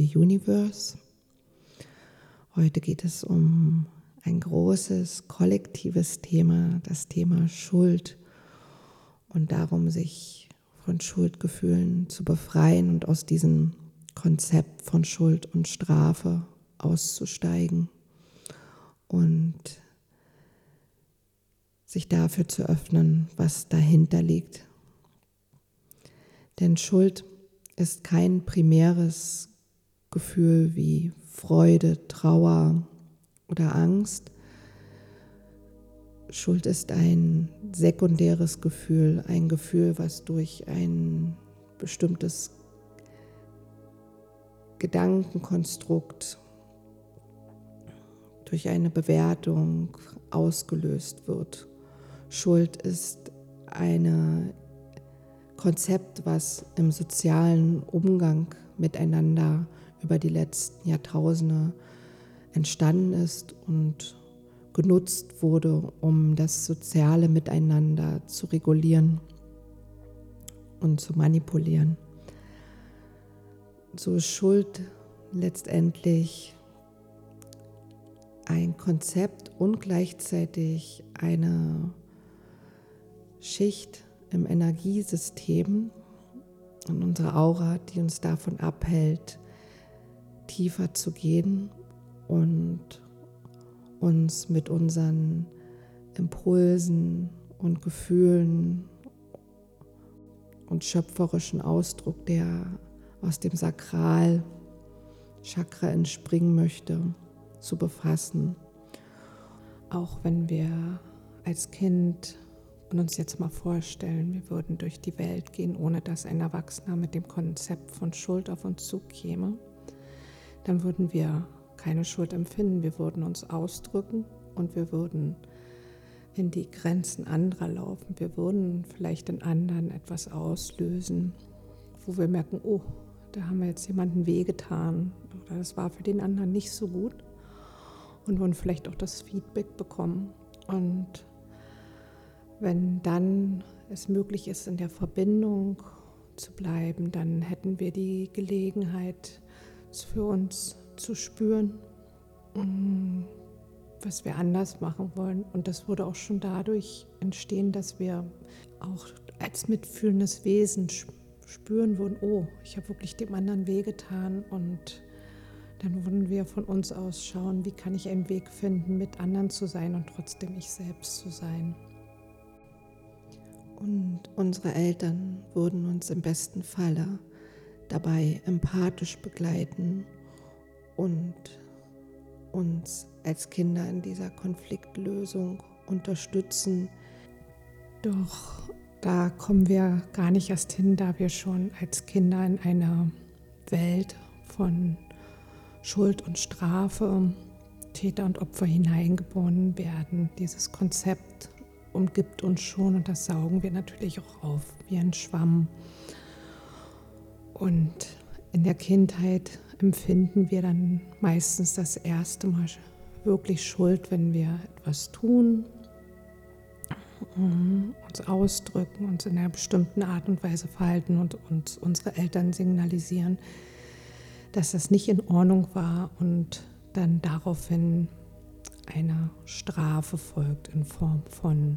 the Universe. Heute geht es um ein großes kollektives Thema, das Thema Schuld und darum, sich von Schuldgefühlen zu befreien und aus diesem Konzept von Schuld und Strafe auszusteigen und sich dafür zu öffnen, was dahinter liegt. Denn Schuld ist kein primäres Gefühl wie Freude, Trauer oder Angst. Schuld ist ein sekundäres Gefühl, ein Gefühl, was durch ein bestimmtes Gedankenkonstrukt, durch eine Bewertung ausgelöst wird. Schuld ist ein Konzept, was im sozialen Umgang miteinander über die letzten Jahrtausende entstanden ist und genutzt wurde, um das soziale Miteinander zu regulieren und zu manipulieren. So ist Schuld letztendlich ein Konzept und gleichzeitig eine Schicht im Energiesystem und unsere Aura, die uns davon abhält, tiefer zu gehen und uns mit unseren Impulsen und Gefühlen und schöpferischen Ausdruck, der aus dem Sakral Chakra entspringen möchte, zu befassen. Auch wenn wir als Kind und uns jetzt mal vorstellen, wir würden durch die Welt gehen, ohne dass ein Erwachsener mit dem Konzept von Schuld auf uns zukäme, dann würden wir keine Schuld empfinden. Wir würden uns ausdrücken und wir würden in die Grenzen anderer laufen. Wir würden vielleicht in anderen etwas auslösen, wo wir merken, oh, da haben wir jetzt jemanden wehgetan oder das war für den anderen nicht so gut und würden vielleicht auch das Feedback bekommen. Und wenn dann es möglich ist, in der Verbindung zu bleiben, dann hätten wir die Gelegenheit, es für uns zu spüren, mm, was wir anders machen wollen. Und das würde auch schon dadurch entstehen, dass wir auch als mitfühlendes Wesen spüren würden, oh, ich habe wirklich dem anderen wehgetan und dann würden wir von uns aus schauen, wie kann ich einen Weg finden, mit anderen zu sein und trotzdem ich selbst zu sein. Und unsere Eltern würden uns im besten Falle dabei empathisch begleiten und uns als Kinder in dieser Konfliktlösung unterstützen. Doch da kommen wir gar nicht erst hin, da wir schon als Kinder in einer Welt von Schuld und Strafe, Täter und Opfer hineingeboren werden. Dieses Konzept umgibt uns schon und das saugen wir natürlich auch auf wie ein Schwamm. Und in der Kindheit empfinden wir dann meistens das erste Mal wirklich Schuld, wenn wir etwas tun, uns ausdrücken, uns in einer bestimmten Art und Weise verhalten und uns unsere Eltern signalisieren, dass das nicht in Ordnung war und dann daraufhin eine Strafe folgt in Form von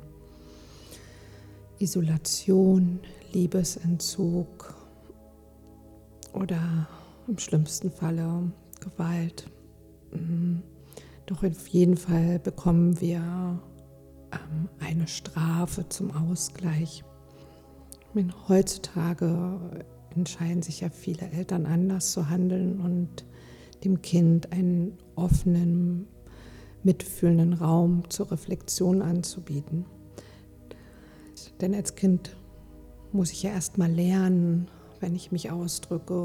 Isolation, Liebesentzug oder im schlimmsten Falle Gewalt. Mhm. Doch auf jeden Fall bekommen wir ähm, eine Strafe zum Ausgleich. Heutzutage entscheiden sich ja viele Eltern anders zu handeln und dem Kind einen offenen, mitfühlenden Raum zur Reflexion anzubieten. Denn als Kind muss ich ja erst mal lernen, wenn ich mich ausdrücke,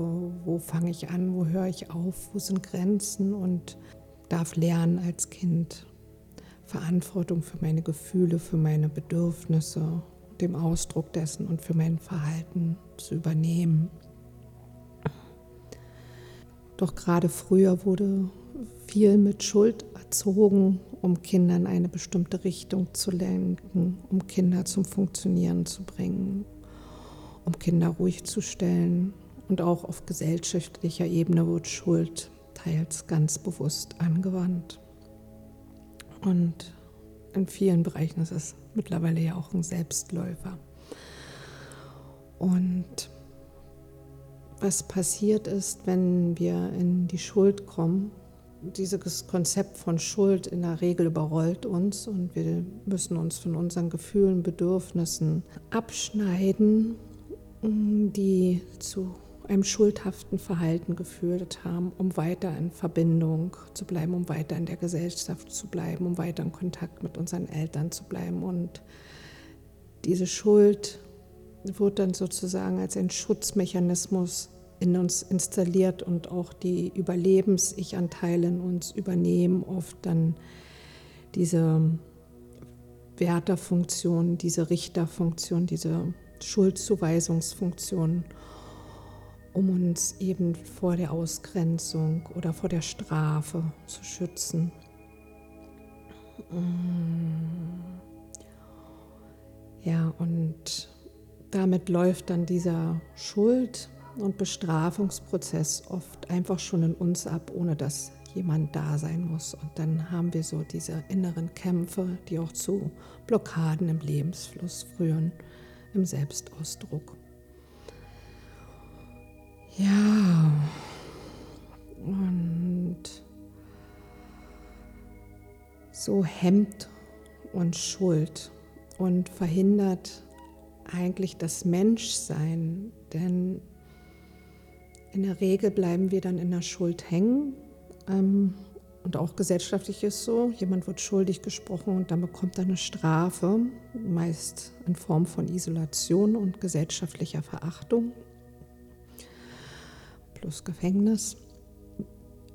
wo fange ich an, wo höre ich auf, wo sind Grenzen und darf lernen als Kind Verantwortung für meine Gefühle, für meine Bedürfnisse, dem Ausdruck dessen und für mein Verhalten zu übernehmen. Doch gerade früher wurde viel mit Schuld erzogen, um Kindern eine bestimmte Richtung zu lenken, um Kinder zum Funktionieren zu bringen. Um Kinder ruhig zu stellen. Und auch auf gesellschaftlicher Ebene wird Schuld teils ganz bewusst angewandt. Und in vielen Bereichen ist es mittlerweile ja auch ein Selbstläufer. Und was passiert ist, wenn wir in die Schuld kommen, dieses Konzept von Schuld in der Regel überrollt uns und wir müssen uns von unseren Gefühlen, Bedürfnissen abschneiden, die zu einem schuldhaften Verhalten geführt haben, um weiter in Verbindung zu bleiben, um weiter in der Gesellschaft zu bleiben, um weiter in Kontakt mit unseren Eltern zu bleiben. Und diese Schuld wird dann sozusagen als ein Schutzmechanismus in uns installiert und auch die Überlebens-Ich-Anteile in uns übernehmen oft dann diese Wärterfunktion, diese Richterfunktion, diese Schuldzuweisungsfunktion, um uns eben vor der Ausgrenzung oder vor der Strafe zu schützen. Ja, und damit läuft dann dieser Schuld- und Bestrafungsprozess oft einfach schon in uns ab, ohne dass jemand da sein muss. Und dann haben wir so diese inneren Kämpfe, die auch zu Blockaden im Lebensfluss führen, im Selbstausdruck. Ja, und so hemmt uns Schuld und verhindert eigentlich das Menschsein, denn in der Regel bleiben wir dann in der Schuld hängen. Ähm, und auch gesellschaftlich ist so, jemand wird schuldig gesprochen und dann bekommt er eine Strafe, meist in Form von Isolation und gesellschaftlicher Verachtung plus Gefängnis,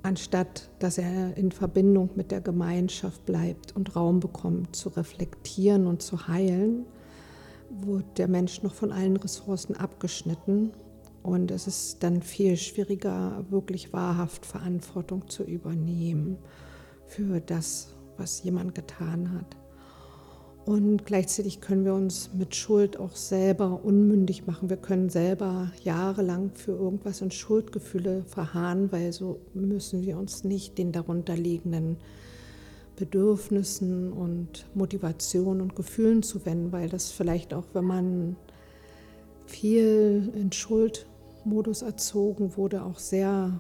anstatt dass er in Verbindung mit der Gemeinschaft bleibt und Raum bekommt zu reflektieren und zu heilen, wird der Mensch noch von allen Ressourcen abgeschnitten und es ist dann viel schwieriger, wirklich wahrhaft Verantwortung zu übernehmen für das, was jemand getan hat. Und gleichzeitig können wir uns mit Schuld auch selber unmündig machen. Wir können selber jahrelang für irgendwas in Schuldgefühle verharren, weil so müssen wir uns nicht den darunterliegenden Bedürfnissen und Motivationen und Gefühlen zuwenden, weil das vielleicht auch, wenn man viel in Schuld Modus erzogen wurde, auch sehr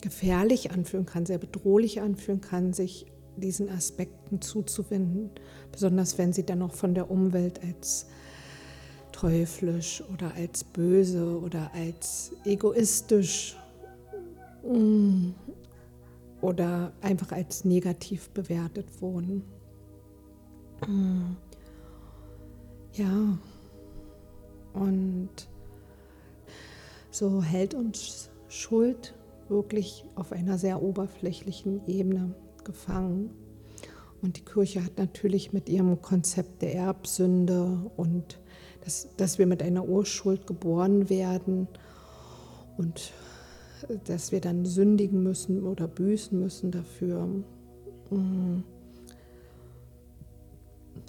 gefährlich anfühlen kann, sehr bedrohlich anfühlen kann, sich diesen Aspekten zuzuwenden, besonders wenn sie dann auch von der Umwelt als teuflisch oder als böse oder als egoistisch mm, oder einfach als negativ bewertet wurden. Mm. Ja, und so hält uns Schuld wirklich auf einer sehr oberflächlichen Ebene gefangen. Und die Kirche hat natürlich mit ihrem Konzept der Erbsünde und dass, dass wir mit einer Urschuld geboren werden und dass wir dann sündigen müssen oder büßen müssen dafür. Mm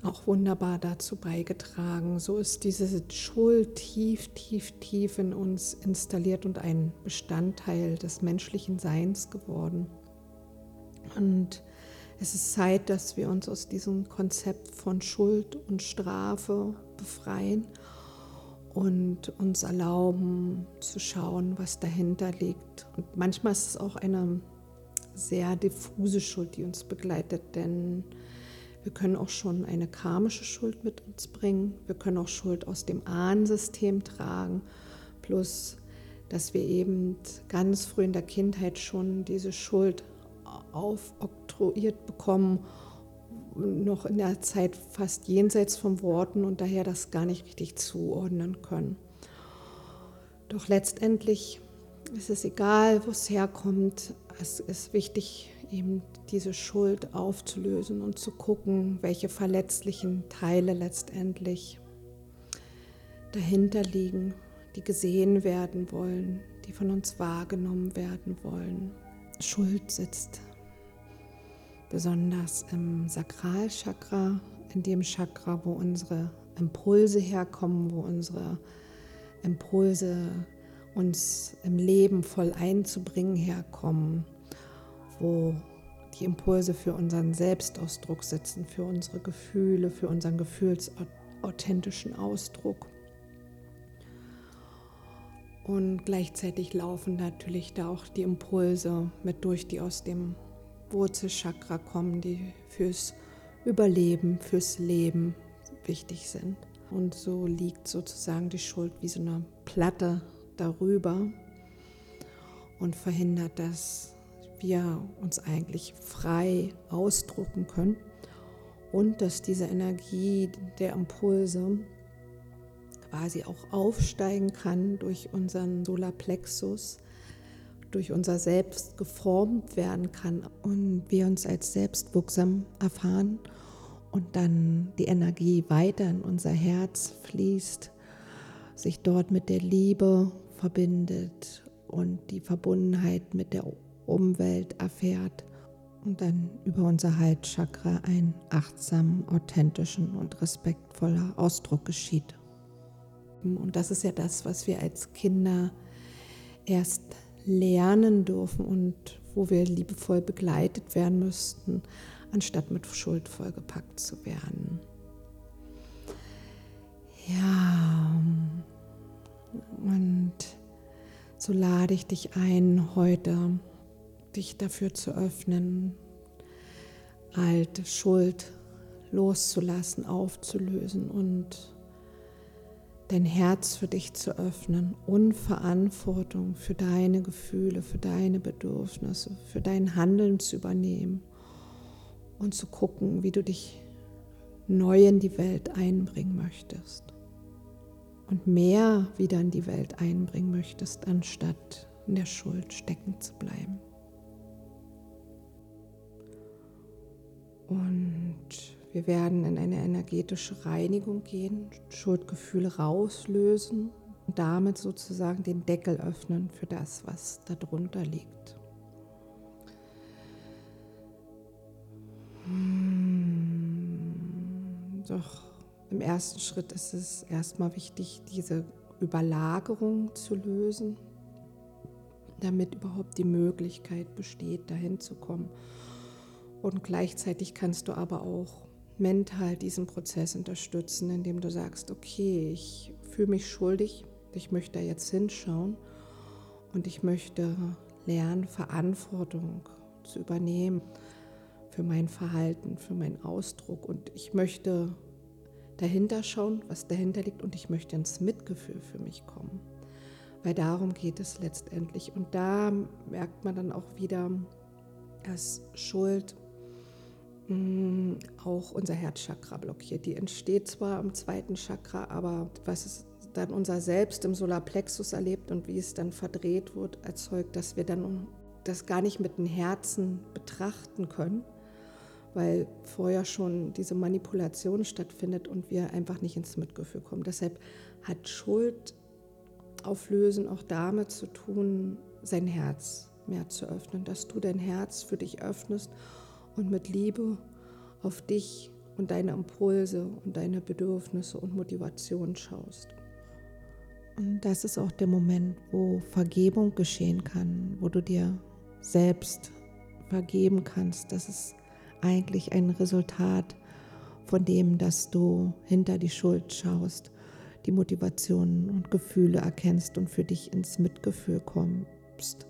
auch wunderbar dazu beigetragen. So ist diese Schuld tief, tief, tief in uns installiert und ein Bestandteil des menschlichen Seins geworden. Und es ist Zeit, dass wir uns aus diesem Konzept von Schuld und Strafe befreien und uns erlauben zu schauen, was dahinter liegt. Und manchmal ist es auch eine sehr diffuse Schuld, die uns begleitet, denn wir können auch schon eine karmische Schuld mit uns bringen. Wir können auch Schuld aus dem Ahnensystem tragen. Plus, dass wir eben ganz früh in der Kindheit schon diese Schuld aufoktroyiert bekommen, noch in der Zeit fast jenseits von Worten und daher das gar nicht richtig zuordnen können. Doch letztendlich ist es egal, wo es herkommt. Es ist wichtig, eben diese Schuld aufzulösen und zu gucken, welche verletzlichen Teile letztendlich dahinter liegen, die gesehen werden wollen, die von uns wahrgenommen werden wollen. Schuld sitzt besonders im Sakralchakra, in dem Chakra, wo unsere Impulse herkommen, wo unsere Impulse uns im Leben voll einzubringen herkommen, wo die Impulse für unseren Selbstausdruck sitzen, für unsere Gefühle, für unseren gefühlsauthentischen Ausdruck. Und gleichzeitig laufen natürlich da auch die Impulse mit durch, die aus dem Wurzelchakra kommen, die fürs Überleben, fürs Leben wichtig sind. Und so liegt sozusagen die Schuld wie so eine Platte darüber und verhindert, dass wir uns eigentlich frei ausdrucken können und dass diese Energie der Impulse quasi auch aufsteigen kann durch unseren Solarplexus, durch unser Selbst geformt werden kann und wir uns als selbstwirksam erfahren und dann die Energie weiter in unser Herz fließt, sich dort mit der Liebe verbindet und die Verbundenheit mit der Umwelt erfährt und dann über unser Halschakra ein achtsamen, authentischen und respektvoller Ausdruck geschieht. Und das ist ja das, was wir als Kinder erst lernen dürfen und wo wir liebevoll begleitet werden müssten, anstatt mit Schuld vollgepackt zu werden. Ja, und so lade ich dich ein, heute dich dafür zu öffnen, alte Schuld loszulassen, aufzulösen und dein Herz für dich zu öffnen und Verantwortung für deine Gefühle, für deine Bedürfnisse, für dein Handeln zu übernehmen und zu gucken, wie du dich neu in die Welt einbringen möchtest und mehr wieder in die Welt einbringen möchtest, anstatt in der Schuld stecken zu bleiben. Und wir werden in eine energetische Reinigung gehen, Schuldgefühle rauslösen und damit sozusagen den Deckel öffnen für das, was darunter liegt. Hm, doch im ersten Schritt ist es erstmal wichtig, diese Überlagerung zu lösen, damit überhaupt die Möglichkeit besteht, dahin zu kommen. Und gleichzeitig kannst du aber auch mental diesen Prozess unterstützen, indem du sagst, okay, ich fühle mich schuldig, ich möchte da jetzt hinschauen und ich möchte lernen, Verantwortung zu übernehmen für mein Verhalten, für meinen Ausdruck und ich möchte dahinter schauen, was dahinter liegt und ich möchte ins Mitgefühl für mich kommen. Weil darum geht es letztendlich. Und da merkt man dann auch wieder, dass Schuld auch unser Herzchakra blockiert. Die entsteht zwar im zweiten Chakra, aber was es dann unser Selbst im Solarplexus erlebt und wie es dann verdreht wird, erzeugt, dass wir dann das gar nicht mit dem Herzen betrachten können, weil vorher schon diese Manipulation stattfindet und wir einfach nicht ins Mitgefühl kommen. Deshalb hat Schuld auflösen auch damit zu tun, sein Herz mehr zu öffnen, dass du dein Herz für dich öffnest und mit Liebe auf dich und deine Impulse und deine Bedürfnisse und Motivation schaust. Und das ist auch der Moment, wo Vergebung geschehen kann, wo du dir selbst vergeben kannst. Das ist eigentlich ein Resultat von dem, dass du hinter die Schuld schaust, die Motivationen und Gefühle erkennst und für dich ins Mitgefühl kommst.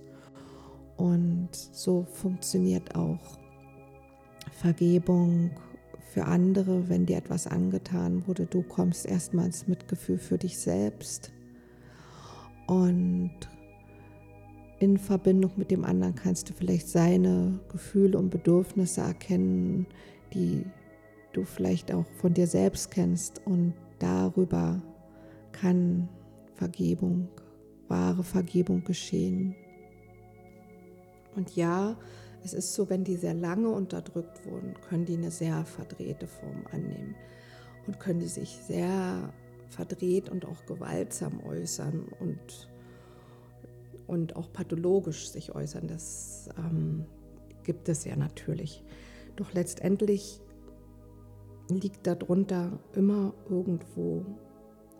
Und so funktioniert auch Vergebung für andere, wenn dir etwas angetan wurde. Du kommst erstmal ins Mitgefühl für dich selbst und in Verbindung mit dem anderen kannst du vielleicht seine Gefühle und Bedürfnisse erkennen, die du vielleicht auch von dir selbst kennst und darüber kann Vergebung, wahre Vergebung geschehen. Und ja, es ist so, wenn die sehr lange unterdrückt wurden, können die eine sehr verdrehte Form annehmen und können die sich sehr verdreht und auch gewaltsam äußern und, und auch pathologisch sich äußern. Das ähm, gibt es ja natürlich. Doch letztendlich liegt darunter immer irgendwo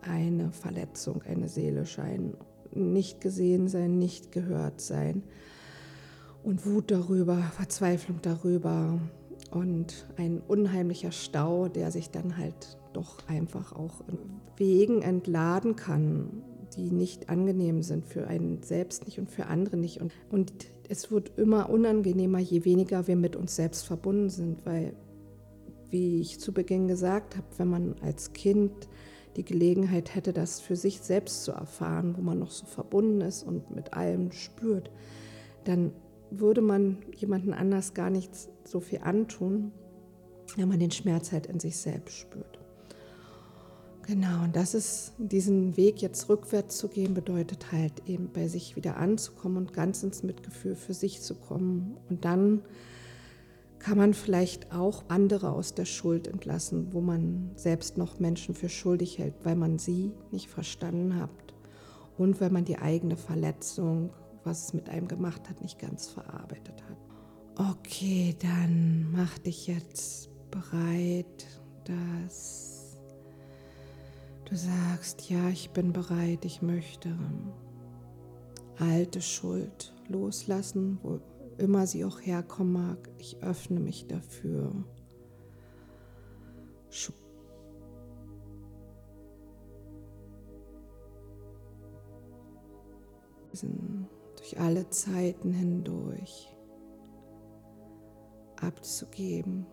eine Verletzung, eine seelische, ein nicht gesehen sein, nicht gehört sein und Wut darüber, Verzweiflung darüber und ein unheimlicher Stau, der sich dann halt doch einfach auch Wegen entladen kann, die nicht angenehm sind für einen selbst nicht und für andere nicht. Und, und es wird immer unangenehmer, je weniger wir mit uns selbst verbunden sind, weil, wie ich zu Beginn gesagt habe, wenn man als Kind die Gelegenheit hätte, das für sich selbst zu erfahren, wo man noch so verbunden ist und mit allem spürt, dann würde man jemanden anders gar nicht so viel antun, wenn man den Schmerz halt in sich selbst spürt. Genau, und das ist, diesen Weg jetzt rückwärts zu gehen, bedeutet halt eben bei sich wieder anzukommen und ganz ins Mitgefühl für sich zu kommen. Und dann kann man vielleicht auch andere aus der Schuld entlassen, wo man selbst noch Menschen für schuldig hält, weil man sie nicht verstanden hat und weil man die eigene Verletzung, was es mit einem gemacht hat, nicht ganz verarbeitet hat. Okay, dann mach dich jetzt bereit, dass Du sagst, ja, ich bin bereit, ich möchte alte Schuld loslassen, wo immer sie auch herkommen mag. Ich öffne mich dafür. Durch alle Zeiten hindurch abzugeben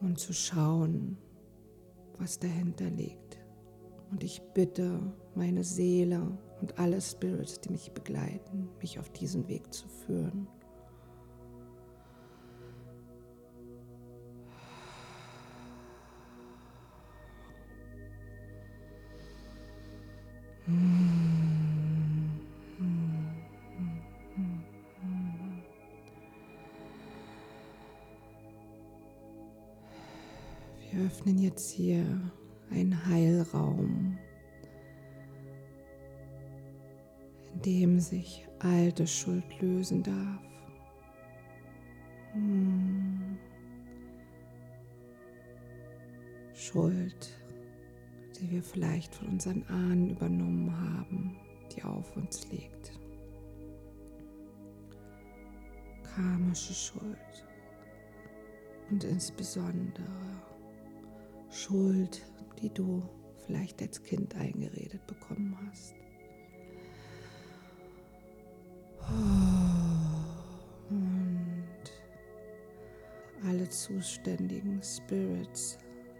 und zu schauen, was dahinter liegt. Und ich bitte meine Seele und alle Spirits, die mich begleiten, mich auf diesen Weg zu führen. Wir jetzt hier ein Heilraum, in dem sich alte Schuld lösen darf. Hm. Schuld, die wir vielleicht von unseren Ahnen übernommen haben, die auf uns liegt. Karmische Schuld und insbesondere Schuld, die du vielleicht als Kind eingeredet bekommen hast. Und alle zuständigen Spirits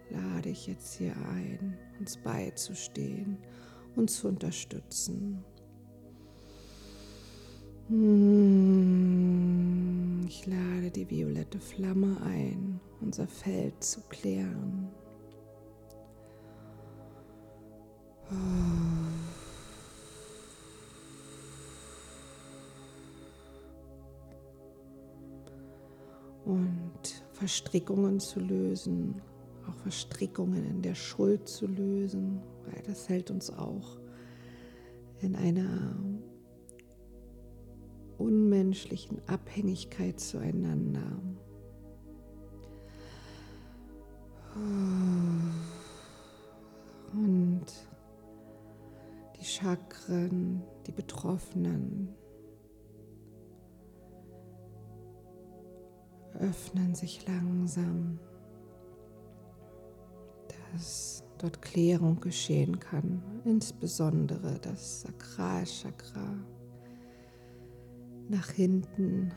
lade ich jetzt hier ein, uns beizustehen, uns zu unterstützen. Ich lade die violette Flamme ein, unser Feld zu klären. Und Verstrickungen zu lösen, auch Verstrickungen in der Schuld zu lösen, weil das hält uns auch in einer unmenschlichen Abhängigkeit zueinander. Und Chakren, die Betroffenen. Öffnen sich langsam, dass dort Klärung geschehen kann, insbesondere das Sakralchakra. Nach hinten,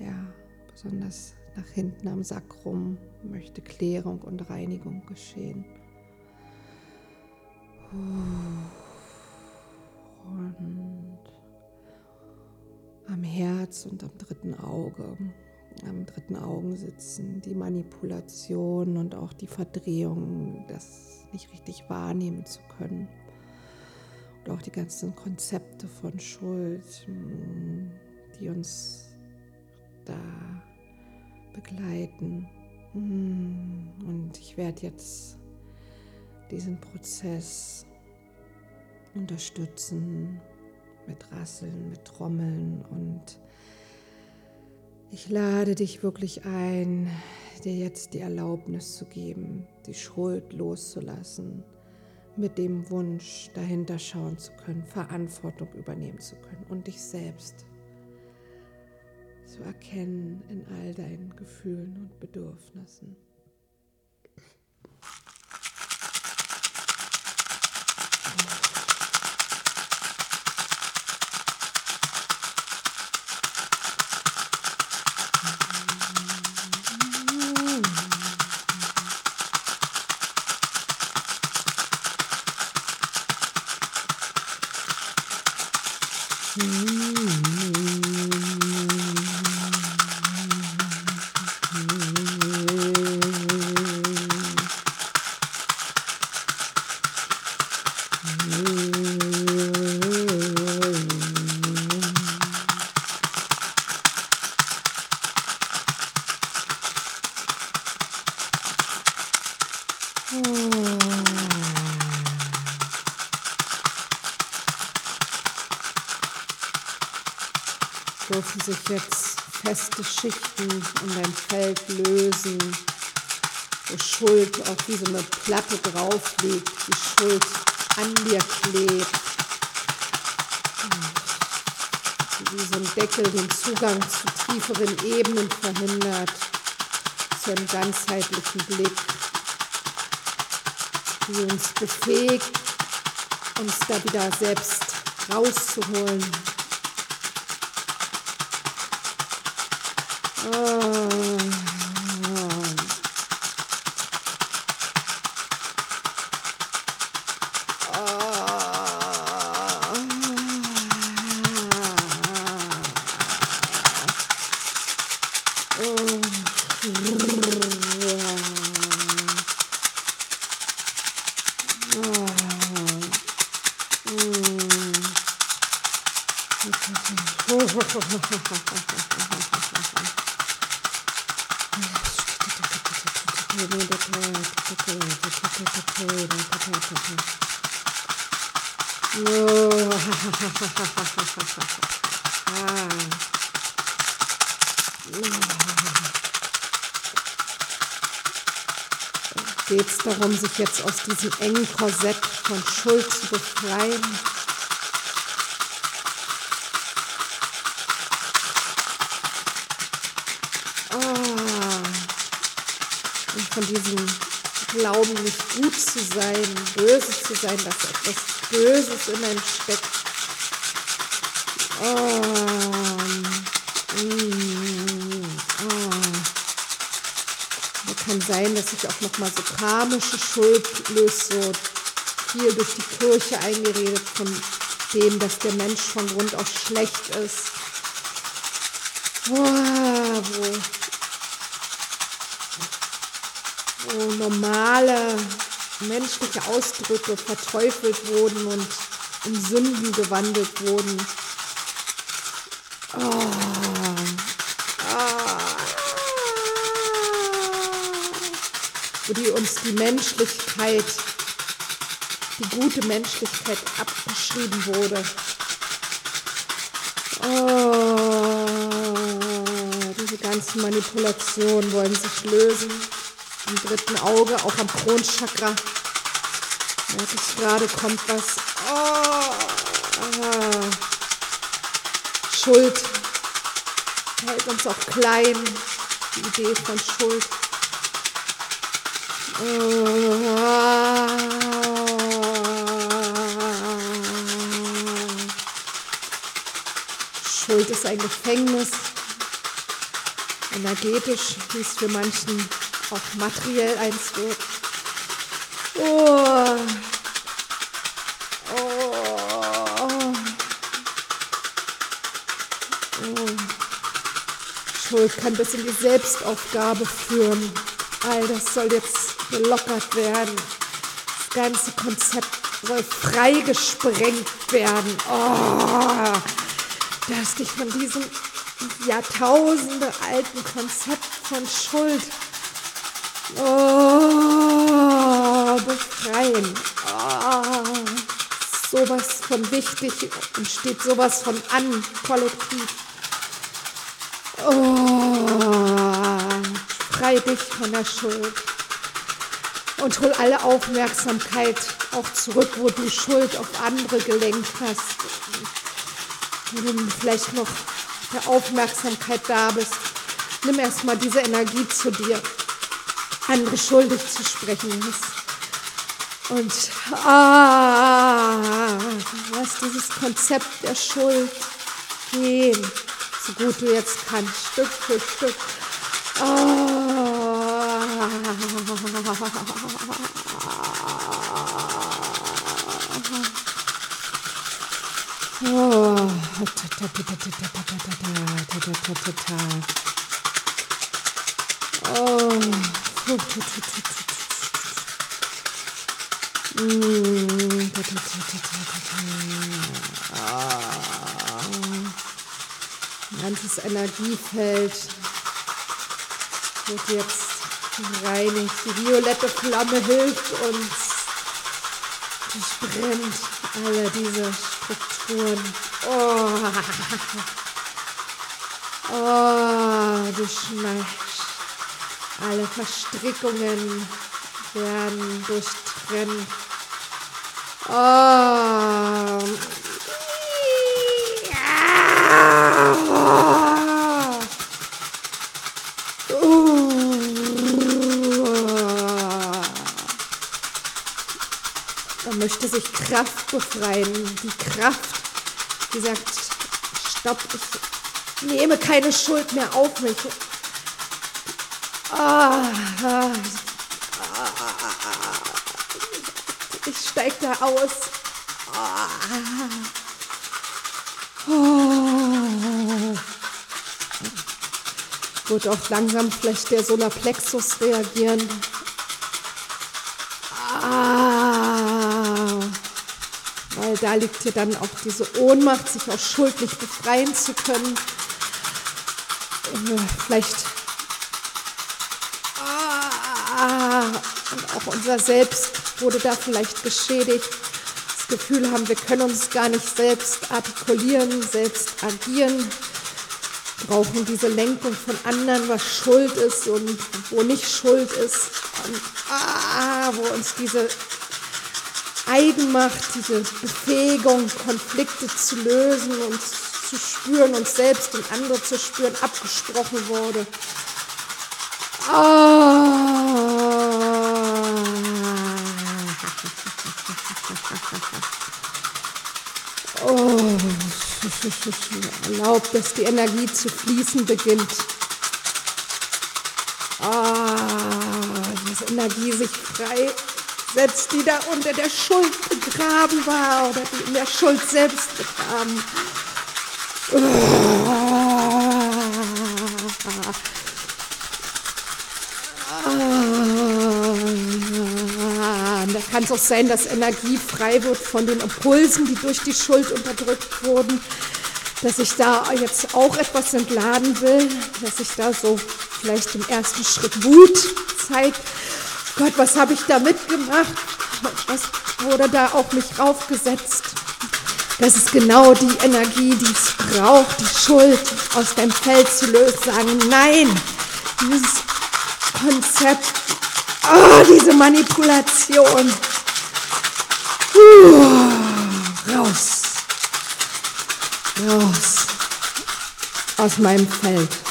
ja, besonders nach hinten am Sakrum möchte Klärung und Reinigung geschehen. Und am Herz und am dritten Auge, am dritten Augen sitzen die Manipulation und auch die Verdrehung, das nicht richtig wahrnehmen zu können. Und auch die ganzen Konzepte von Schuld, die uns da begleiten. Und ich werde jetzt diesen Prozess unterstützen mit Rasseln, mit Trommeln und ich lade dich wirklich ein, dir jetzt die Erlaubnis zu geben, die Schuld loszulassen, mit dem Wunsch, dahinter schauen zu können, Verantwortung übernehmen zu können und dich selbst zu erkennen in all deinen Gefühlen und Bedürfnissen. Sich jetzt feste Schichten in deinem Feld lösen, wo Schuld auch wie so Platte drauf liegt, die Schuld an dir klebt. Wie so Deckel den Zugang zu tieferen Ebenen verhindert, zu einem ganzheitlichen Blick, die uns befähigt, uns da wieder selbst rauszuholen, Geht darum, sich jetzt aus diesem engen Korsett von Schuld zu befreien? Oh. Und von diesem Glauben, nicht gut zu sein, böse zu sein, dass etwas Böses in einem steckt. Oh. Mm. Oh. kann sein, dass sich auch nochmal so karmische Schuld löst, so viel durch die Kirche eingeredet von dem, dass der Mensch von Grund auf schlecht ist. Wo wo normale menschliche Ausdrücke verteufelt wurden und in Sünden gewandelt wurden. Oh. Ah. Wo die Menschlichkeit, die gute Menschlichkeit abgeschrieben wurde. Oh, diese ganzen Manipulationen wollen sich lösen im dritten Auge, auch am Kronchakra. Merke ich gerade, kommt was. Oh, ah. Schuld hält uns auch klein. Die Idee von Schuld. Schuld ist ein Gefängnis, energetisch, wie es für manchen auch materiell eins wird. Oh. Oh. Oh. Schuld kann bis in die Selbstaufgabe führen. All das soll jetzt gelockert werden. Das ganze Konzept soll freigesprengt werden. Oh, dass dich von diesem Jahrtausende alten Konzept von Schuld Oh, befreien. Oh, sowas von wichtig und steht sowas von an, kollektiv. Oh, frei dich von der Schuld. Und hol alle Aufmerksamkeit auch zurück, wo du Schuld auf andere gelenkt hast. Wo du vielleicht noch der Aufmerksamkeit da bist. Nimm erstmal diese Energie zu dir, andere schuldig zu sprechen. Und ah, lass dieses Konzept der Schuld gehen, so gut du jetzt kannst, Stück für Stück. Ah. Oh. Oh. Ganzes Energiefeld wird jetzt gereinigt. Die violette Flamme hilft uns, durchbrennt alle diese Strukturen. Oh, oh du schmeckst. Alle Verstrickungen werden durchtrennt. Oh. Kraft befreien. Die Kraft, die sagt, stopp, ich nehme keine Schuld mehr auf mich. Ah, ah, ich steig da aus. Oh. Wird auch langsam vielleicht der Solarplexus reagieren. Weil da liegt hier dann auch diese Ohnmacht, sich auch schuldlich befreien zu können. Vielleicht und auch unser Selbst wurde da vielleicht geschädigt. Das Gefühl haben, wir können uns gar nicht selbst artikulieren, selbst agieren, brauchen diese Lenkung von anderen, was Schuld ist und wo nicht Schuld ist. Und ah, wo uns diese Eigenmacht, diese Befähigung, Konflikte zu lösen und zu spüren, uns selbst und andere zu spüren, abgesprochen wurde. Ah. Oh, erlaubt, dass die Energie zu fließen beginnt. Ah, dass Energie sich frei setzt, die da unter der Schuld begraben war oder die in der Schuld selbst begraben. Da kann es auch sein, dass Energie frei wird von den Impulsen, die durch die Schuld unterdrückt wurden. Dass ich da jetzt auch etwas entladen will, dass ich da so vielleicht im ersten Schritt Wut zeigt. Gott, was habe ich da mitgemacht? Was wurde da auf mich raufgesetzt? Das ist genau die Energie, die es braucht, die Schuld aus deinem Feld zu lösen. Sagen, nein, dieses Konzept Oh, diese Manipulation. Uh, raus. Raus. Aus meinem Feld.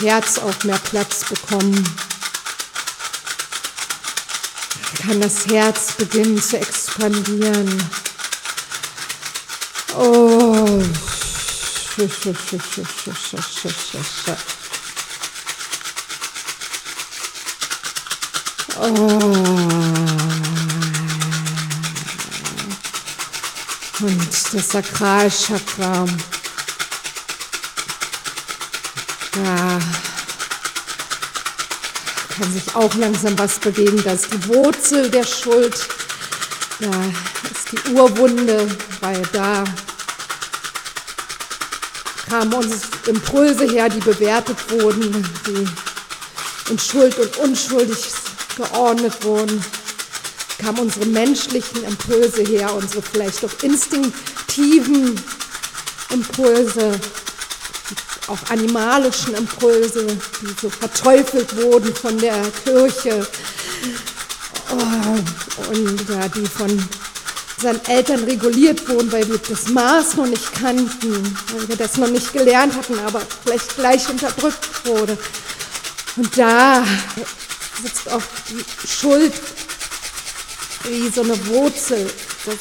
Herz auch mehr Platz bekommen kann das Herz beginnen zu expandieren. Oh. oh. Und das Sakralchakra. Ja kann sich auch langsam was bewegen. Da ist die Wurzel der Schuld, da ist die Urwunde, weil da kamen uns Impulse her, die bewertet wurden, die in Schuld und unschuldig geordnet wurden. kamen unsere menschlichen Impulse her, unsere vielleicht auch instinktiven Impulse, auch animalischen Impulse, die so verteufelt wurden von der Kirche oh, und ja, die von unseren Eltern reguliert wurden, weil wir das Maß noch nicht kannten, weil wir das noch nicht gelernt hatten, aber vielleicht gleich unterdrückt wurde. Und da sitzt auch die Schuld wie so eine Wurzel. Das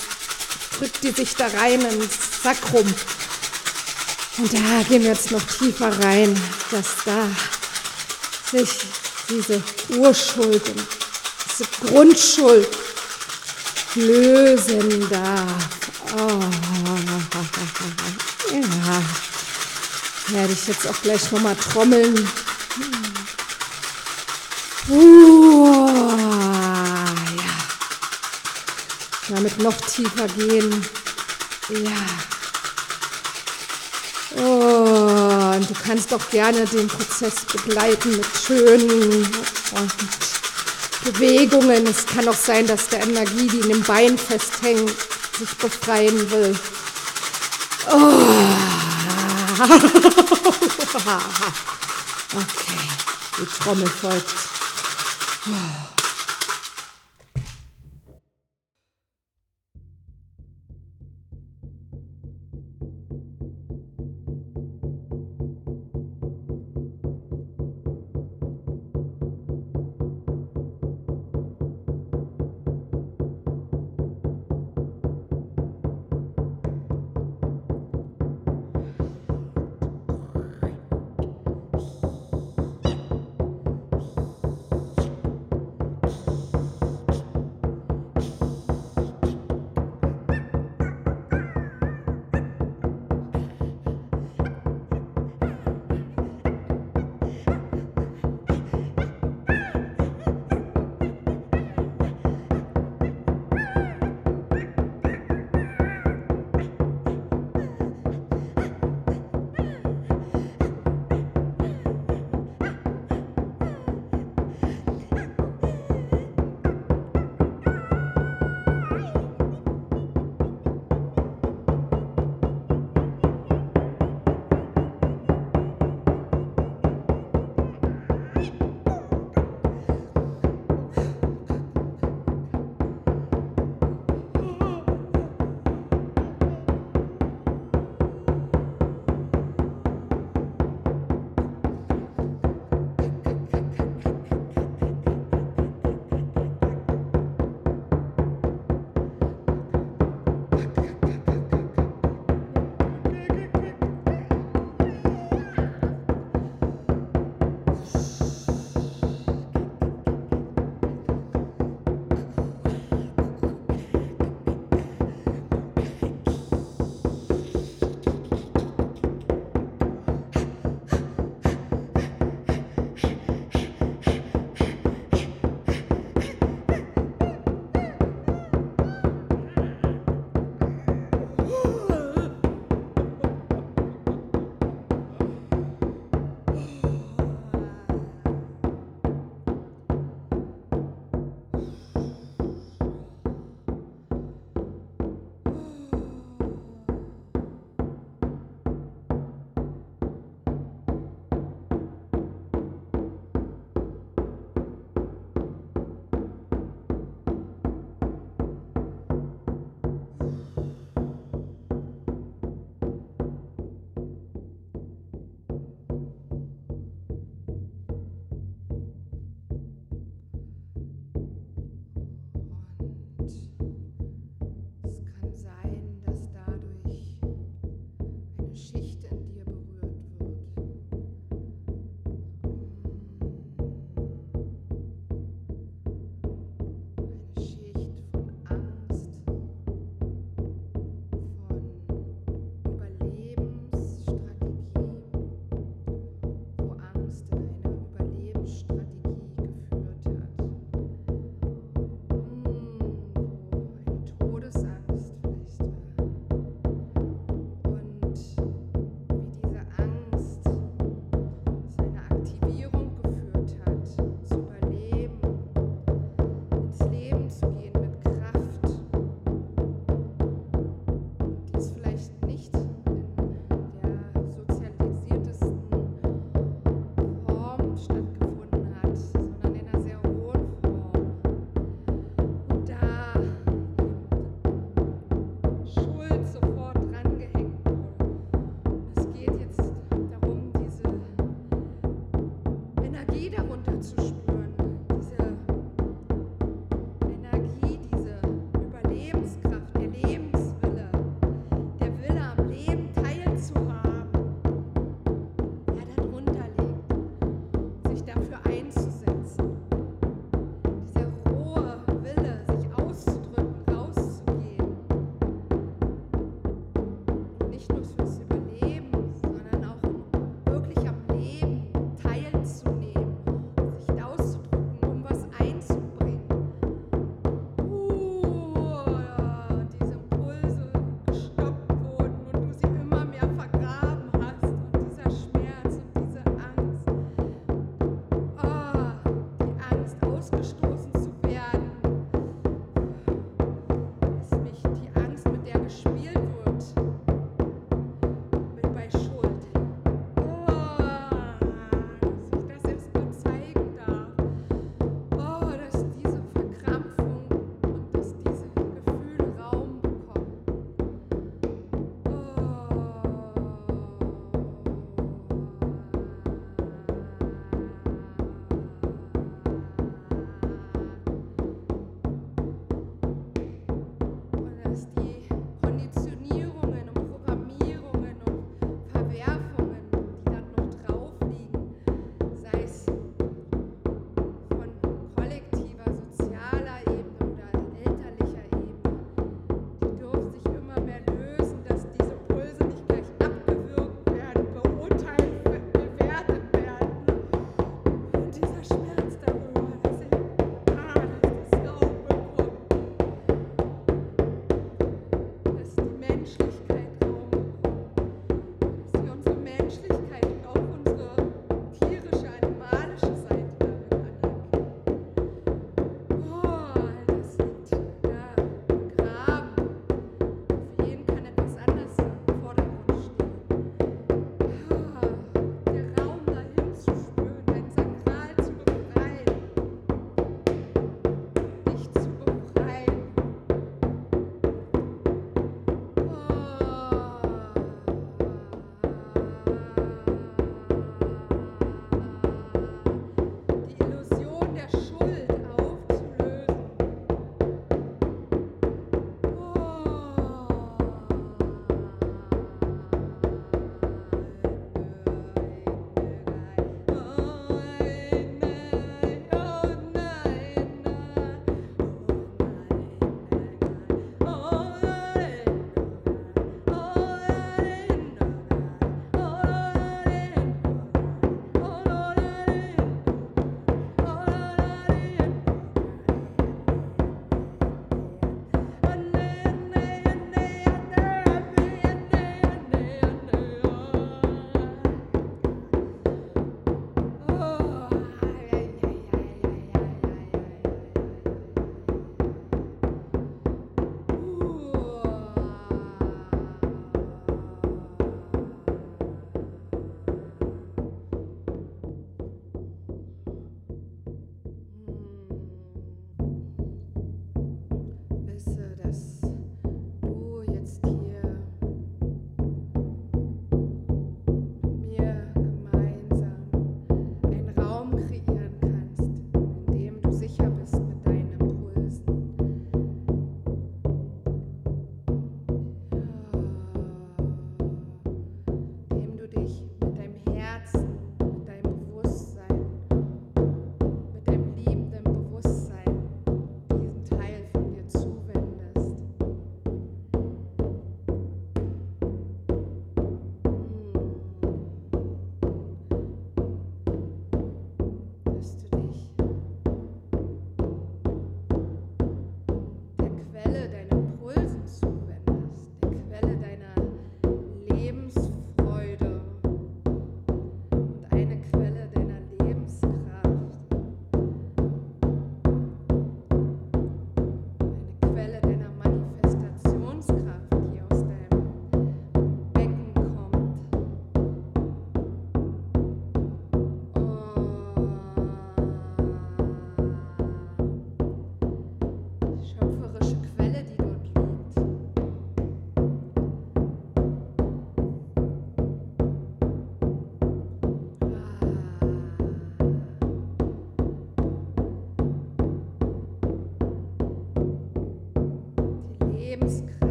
drückt die sich da rein ins Sakrum. Und da gehen wir jetzt noch tiefer rein, dass da sich diese Urschuld und diese Grundschuld lösen darf. Oh. Ja. Werde ich jetzt auch gleich nochmal trommeln. Uh, ja. Damit noch tiefer gehen. Ja. Oh, und du kannst auch gerne den Prozess begleiten mit schönen Bewegungen. Es kann auch sein, dass der Energie, die in dem Bein festhängt, sich befreien will. Oh. Okay, die Trommel folgt. Oh.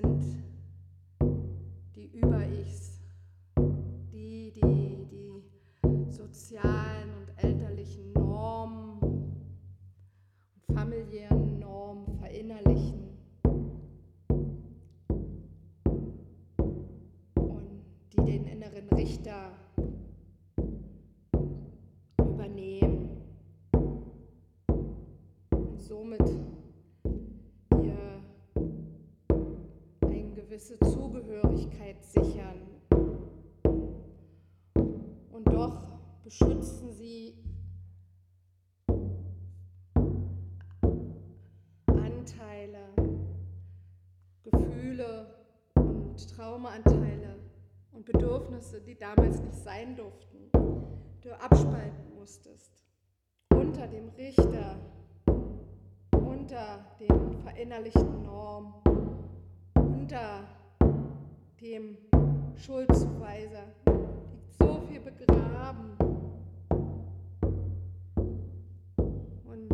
Sind die Über-Ichs, die, die die sozialen gewisse Zugehörigkeit sichern. Und doch beschützen sie Anteile, Gefühle und Traumaanteile und Bedürfnisse, die damals nicht sein durften, du abspalten musstest. Unter dem Richter, unter den verinnerlichten Normen, unter dem Schuldzuweiser liegt so viel begraben. Und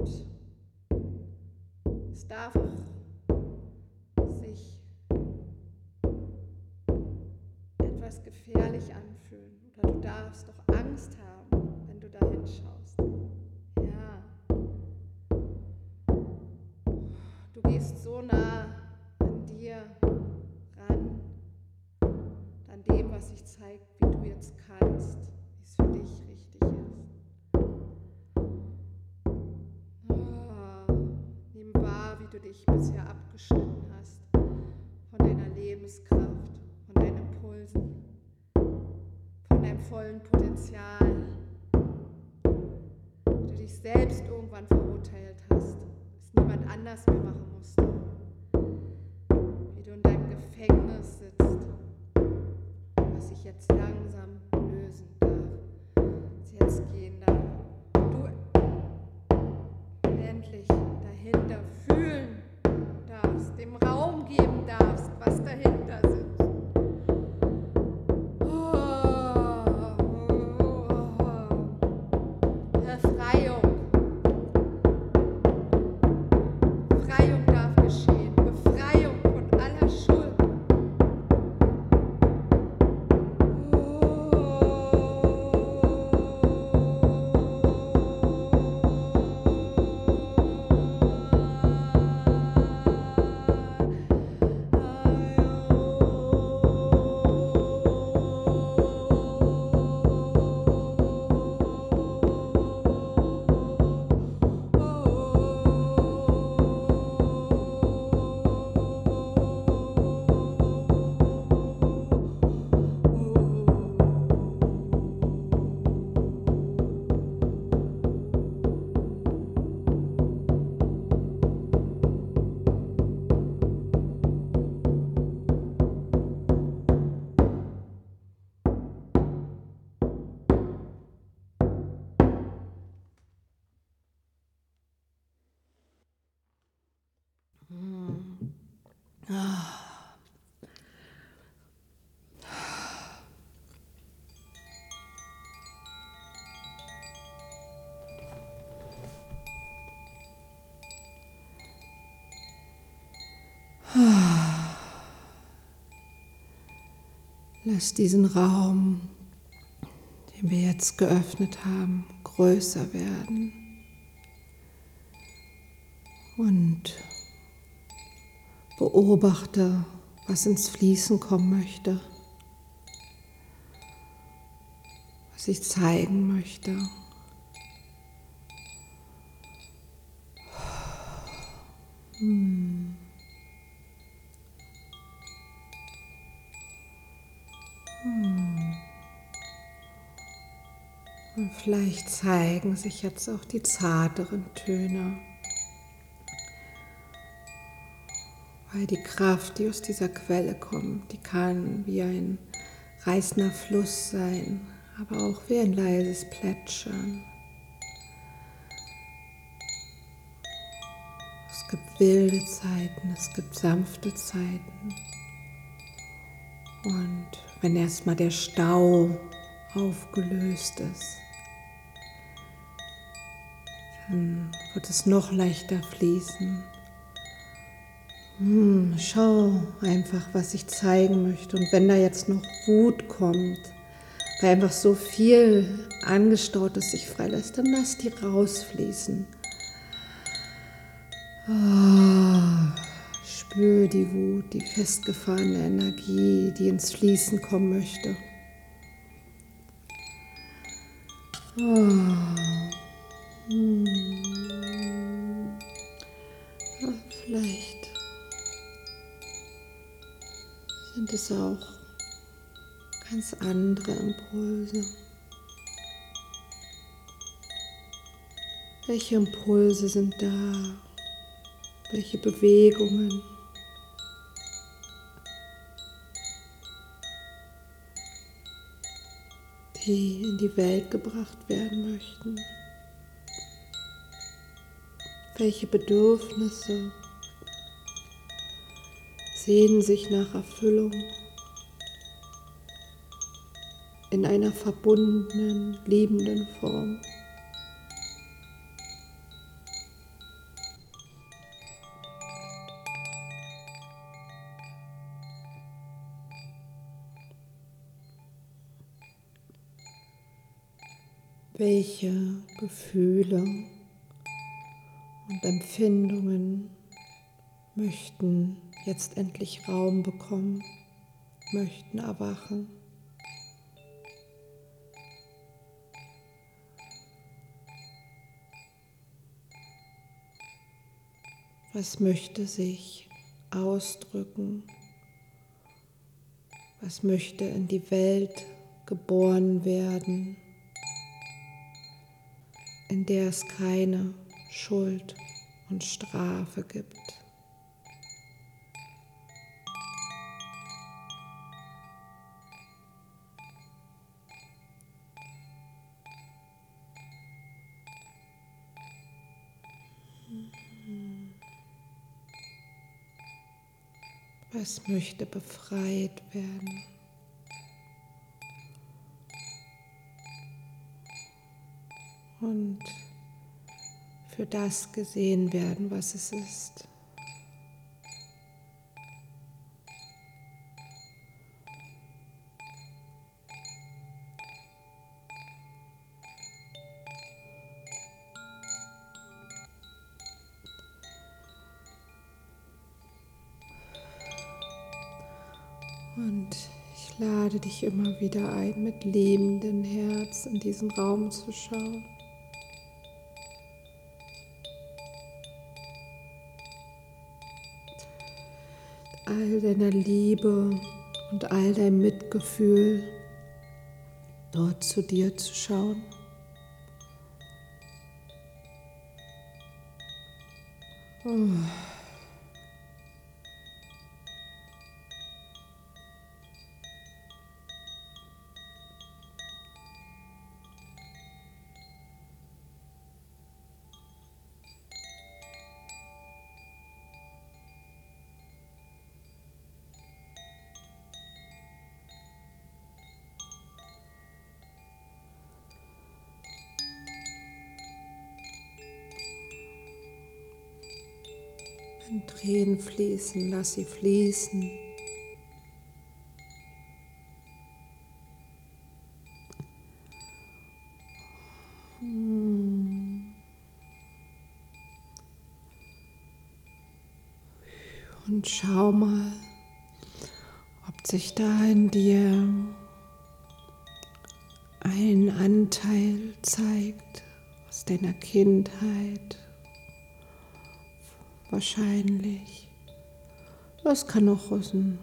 es darf sich etwas gefährlich anfühlen oder du darfst doch Angst haben, wenn du da hinschaust. Ja. Du gehst so nah was sich zeigt, wie du jetzt kannst, wie es für dich richtig ist. Oh, nimm wahr, wie du dich bisher abgeschnitten hast von deiner Lebenskraft, von deinen Impulsen, von deinem vollen Potenzial. Wie du dich selbst irgendwann verurteilt hast, es niemand anders mehr machen musste. Wie du in deinem Gefängnis sitzt, sich jetzt langsam lösen darf, jetzt gehen darf. Du endlich dahinter fühlen darfst, dem Raum geben darfst, was dahinter sitzt. Lass diesen Raum, den wir jetzt geöffnet haben, größer werden. Und beobachte, was ins Fließen kommen möchte, was ich zeigen möchte. Vielleicht zeigen sich jetzt auch die zarteren Töne, weil die Kraft, die aus dieser Quelle kommt, die kann wie ein reißender Fluss sein, aber auch wie ein leises Plätschern. Es gibt wilde Zeiten, es gibt sanfte Zeiten. Und wenn erstmal der Stau aufgelöst ist, dann wird es noch leichter fließen. Hm, schau einfach, was ich zeigen möchte. Und wenn da jetzt noch Wut kommt, weil einfach so viel angestautes sich freilässt, dann lass die rausfließen. Oh, spür die Wut, die festgefahrene Energie, die ins Fließen kommen möchte. Oh. Vielleicht sind es auch ganz andere Impulse. Welche Impulse sind da? Welche Bewegungen? die in die Welt gebracht werden möchten. Welche Bedürfnisse sehnen sich nach Erfüllung in einer verbundenen, liebenden Form. Welche Gefühle und Empfindungen möchten jetzt endlich Raum bekommen, möchten erwachen? Was möchte sich ausdrücken? Was möchte in die Welt geboren werden, in der es keine Schuld und Strafe gibt? Was möchte befreit werden? Und für das gesehen werden, was es ist. Und ich lade dich immer wieder ein, mit lebendem Herz in diesen Raum zu schauen. All deiner Liebe und all dein Mitgefühl dort zu dir zu schauen. Oh. Fließen, lass sie fließen. Hm. Und schau mal, ob sich da in dir ein Anteil zeigt aus deiner Kindheit, wahrscheinlich. Das kann auch aus einem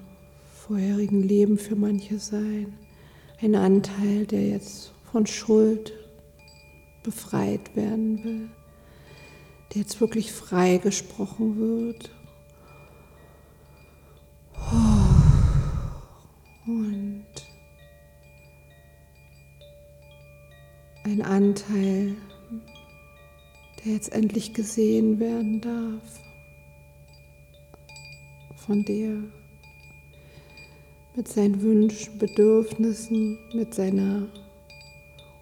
vorherigen Leben für manche sein. Ein Anteil, der jetzt von Schuld befreit werden will, der jetzt wirklich frei gesprochen wird. Und ein Anteil, der jetzt endlich gesehen werden darf von dir, mit seinen Wünschen, Bedürfnissen, mit seiner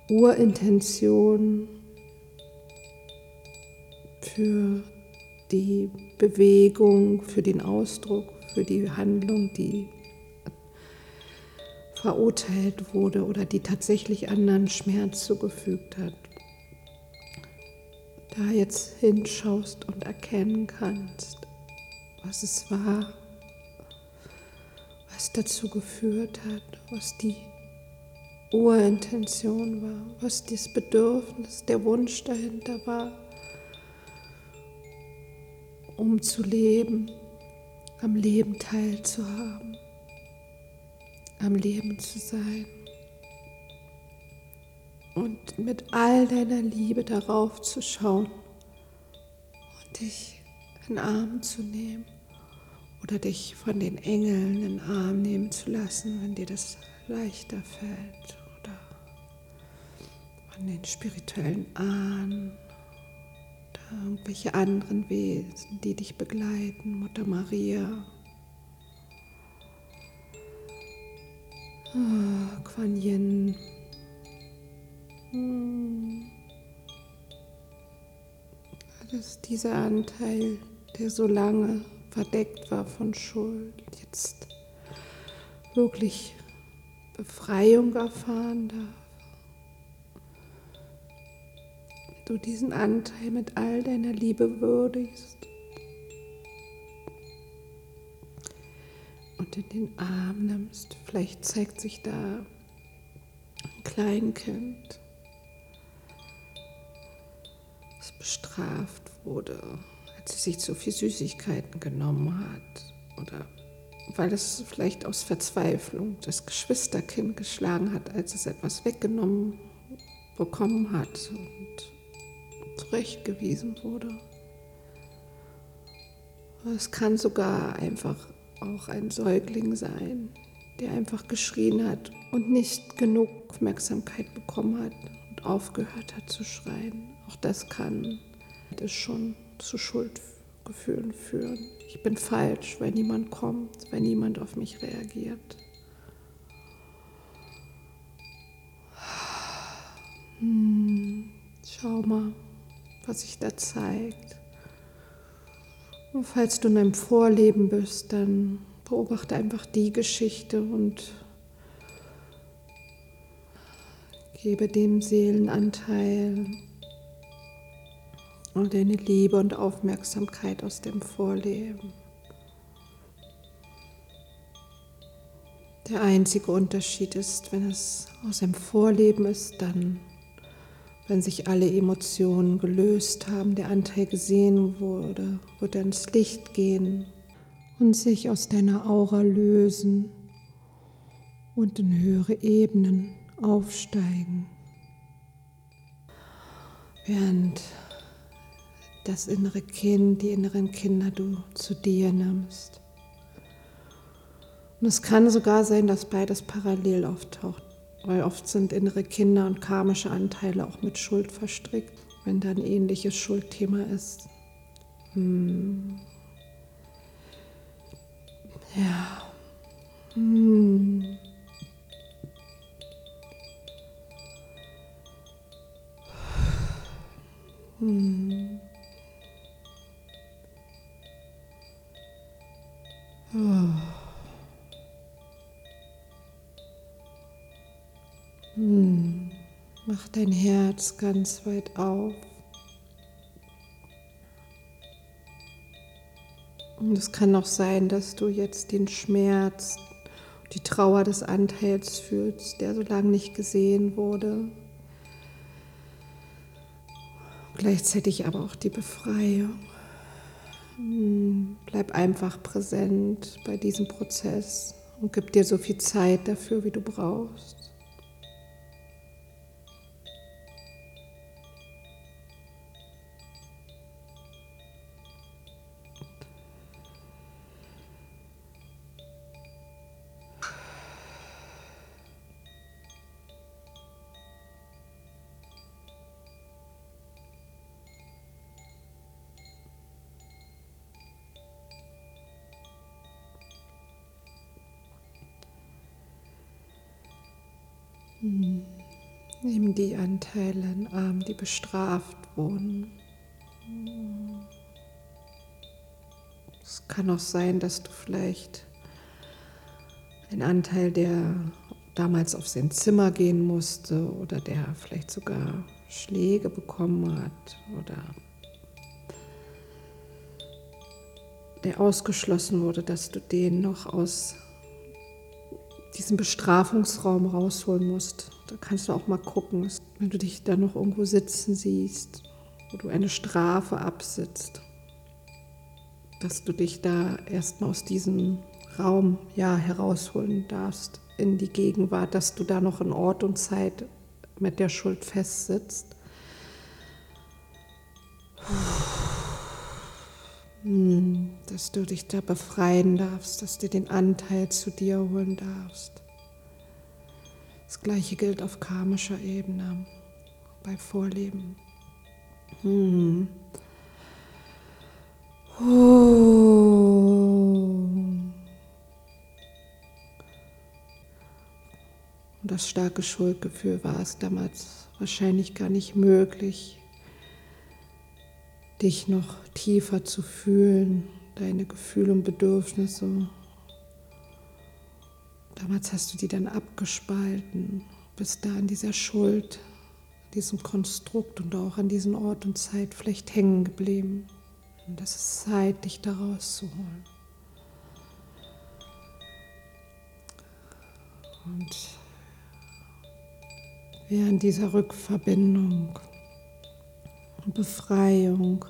Urintention für die Bewegung, für den Ausdruck, für die Handlung, die verurteilt wurde oder die tatsächlich anderen Schmerz zugefügt hat. Da jetzt hinschaust und erkennen kannst, was es war, was dazu geführt hat, was die Urintention war, was das Bedürfnis, der Wunsch dahinter war, um zu leben, am Leben teilzuhaben, am Leben zu sein und mit all deiner Liebe darauf zu schauen und dich in den Arm zu nehmen oder dich von den Engeln in den Arm nehmen zu lassen, wenn dir das leichter fällt oder von den spirituellen Ahnen oder irgendwelche anderen Wesen, die dich begleiten, Mutter Maria. Oh, Quan Yin. Hm. Das dieser Anteil, der so lange verdeckt war von Schuld, jetzt wirklich Befreiung erfahren darf. Du diesen Anteil mit all deiner Liebe würdigst und in den Arm nimmst. Vielleicht zeigt sich da ein Kleinkind, das bestraft wurde sich zu viel Süßigkeiten genommen hat oder weil es vielleicht aus Verzweiflung das Geschwisterkind geschlagen hat, als es etwas weggenommen bekommen hat und zurechtgewiesen wurde. Es kann sogar einfach auch ein Säugling sein, der einfach geschrien hat und nicht genug Aufmerksamkeit bekommen hat und aufgehört hat zu schreien. Auch das kann das schon zu Schuldgefühlen führen. Ich bin falsch, weil niemand kommt, weil niemand auf mich reagiert. Hm, schau mal, was sich da zeigt. Und falls du in einem Vorleben bist, dann beobachte einfach die Geschichte und gebe dem Seelenanteil und deine Liebe und Aufmerksamkeit aus dem Vorleben. Der einzige Unterschied ist, wenn es aus dem Vorleben ist, dann, wenn sich alle Emotionen gelöst haben, der Anteil gesehen wurde, wird er ins Licht gehen und sich aus deiner Aura lösen und in höhere Ebenen aufsteigen. Während das innere Kind, die inneren Kinder du zu dir nimmst. Und es kann sogar sein, dass beides parallel auftaucht, weil oft sind innere Kinder und karmische Anteile auch mit Schuld verstrickt, wenn da ein ähnliches Schuldthema ist. Hm. Ja. Hm. Hm. Hm. Mach dein Herz ganz weit auf. Und es kann auch sein, dass du jetzt den Schmerz, die Trauer des Anteils fühlst, der so lange nicht gesehen wurde. Gleichzeitig aber auch die Befreiung. Hm, bleib einfach präsent bei diesem Prozess und gib dir so viel Zeit dafür, wie du brauchst. Die Anteile in den Arm, die bestraft wurden. Es kann auch sein, dass du vielleicht einen Anteil, der damals auf sein Zimmer gehen musste oder der vielleicht sogar Schläge bekommen hat oder der ausgeschlossen wurde, dass du den noch aus diesem Bestrafungsraum rausholen musst. Da kannst du auch mal gucken, wenn du dich da noch irgendwo sitzen siehst, wo du eine Strafe absitzt, dass du dich da erstmal aus diesem Raum ja herausholen darfst in die Gegenwart, dass du da noch in Ort und Zeit mit der Schuld festsitzt. Dass du dich da befreien darfst, dass du den Anteil zu dir holen darfst. Das gleiche gilt auf karmischer Ebene bei Vorleben. Hm. Oh. Und das starke Schuldgefühl war es damals wahrscheinlich gar nicht möglich, dich noch tiefer zu fühlen, deine Gefühle und Bedürfnisse. Damals hast du die dann abgespalten, bist da an dieser Schuld, diesem Konstrukt und auch an diesem Ort und Zeit vielleicht hängen geblieben. Und es ist Zeit, dich da rauszuholen. Und während dieser Rückverbindung Befreiung.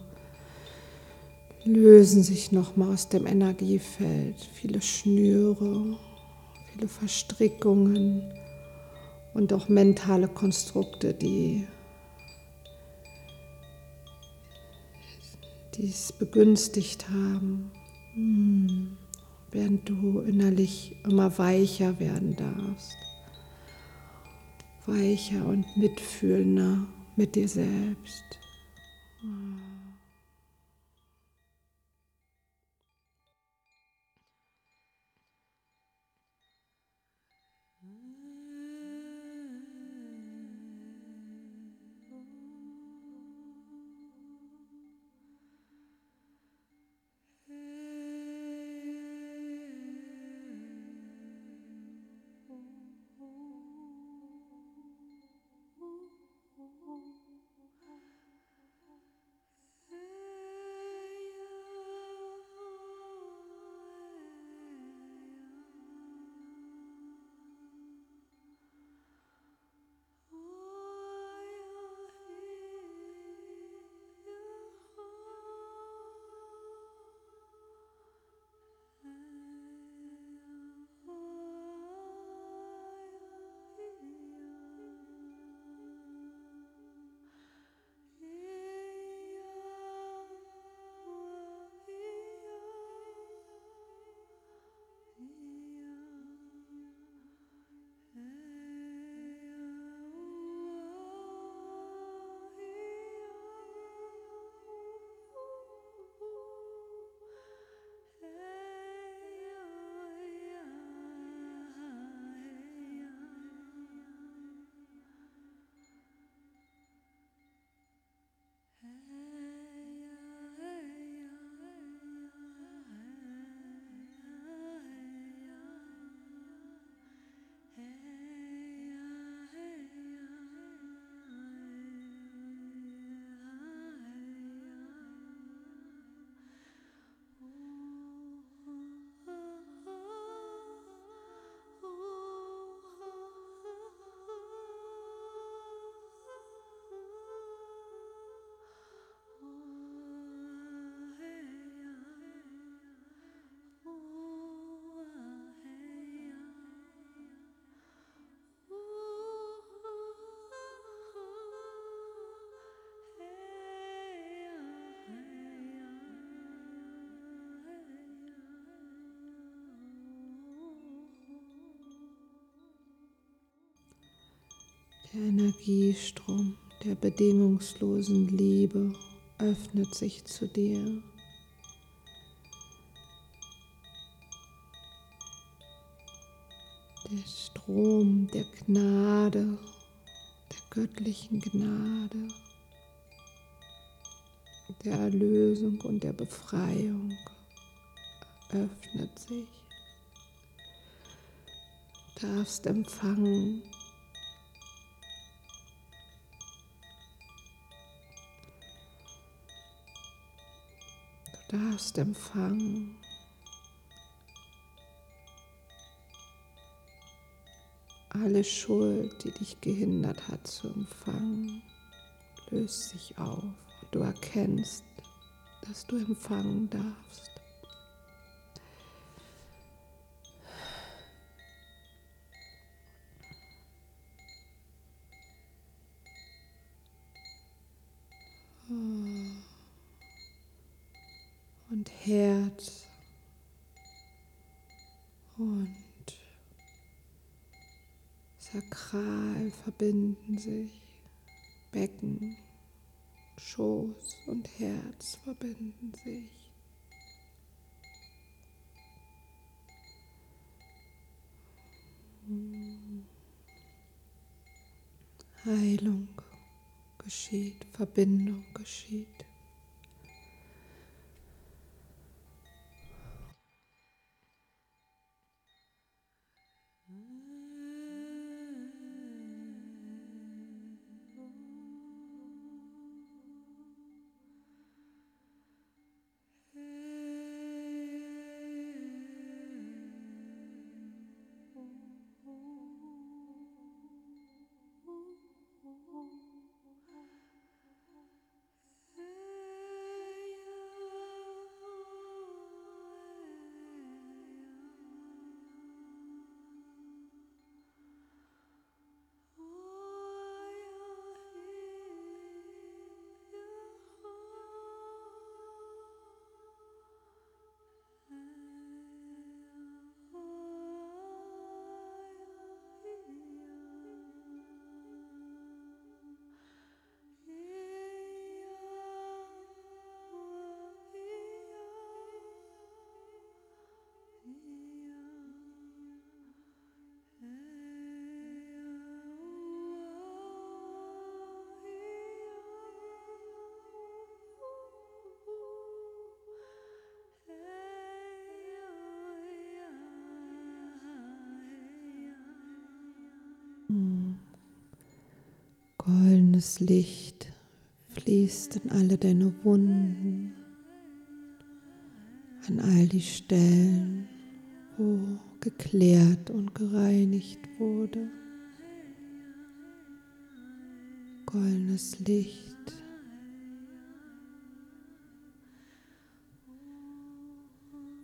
Lösen sich nochmal aus dem Energiefeld viele Schnüre, viele Verstrickungen und auch mentale Konstrukte, die dies begünstigt haben, hm, während du innerlich immer weicher werden darfst, weicher und mitfühlender mit dir selbst. Mm. Der Energiestrom der bedingungslosen Liebe öffnet sich zu dir. der Strom der Gnade, der göttlichen Gnade, der Erlösung und der Befreiung öffnet sich. Du darfst empfangen. Darfst empfangen. Alle Schuld, die dich gehindert hat zu empfangen, löst sich auf du erkennst, dass du empfangen darfst. Und Herz und Sakral verbinden sich, Becken, Schoß und Herz verbinden sich. Heilung geschieht, Verbindung geschieht. Goldenes Licht fließt in alle deine Wunden, an all die Stellen, wo geklärt und gereinigt wurde. Goldenes Licht.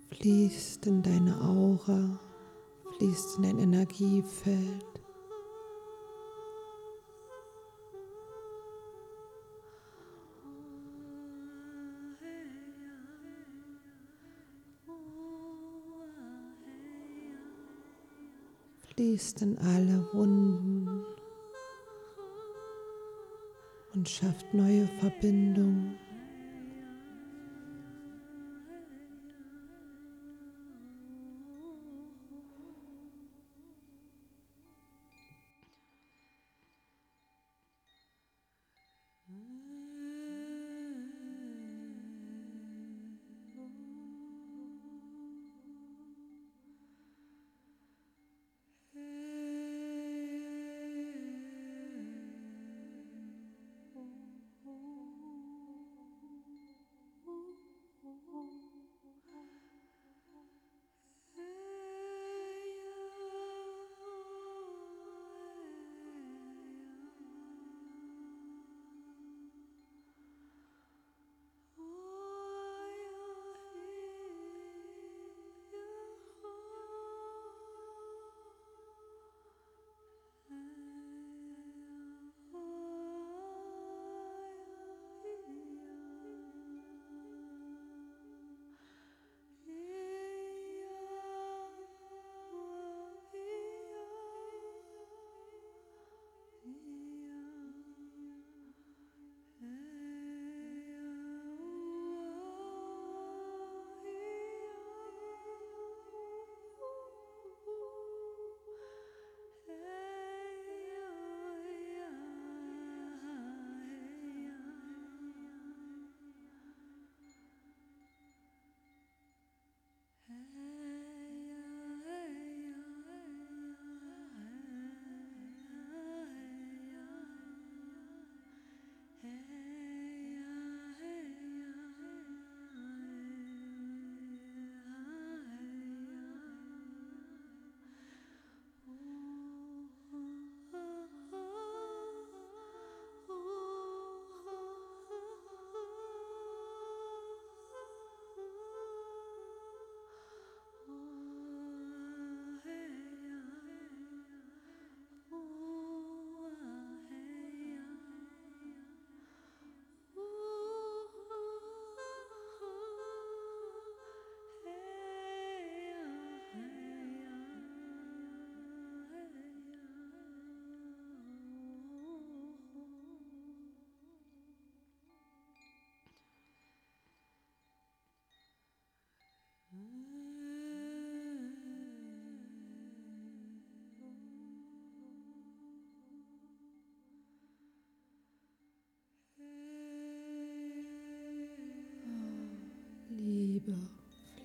fließt in deine Aura, fließt in dein Energiefeld. Fließt in alle Wunden und schafft neue Verbindungen.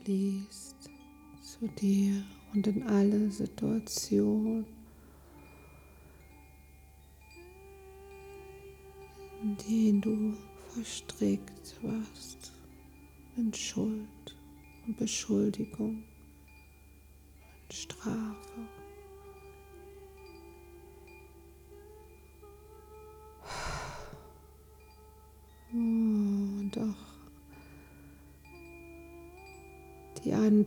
Fließt zu dir und in alle Situationen, in denen du verstrickt warst in Schuld und Beschuldigung und Strafe.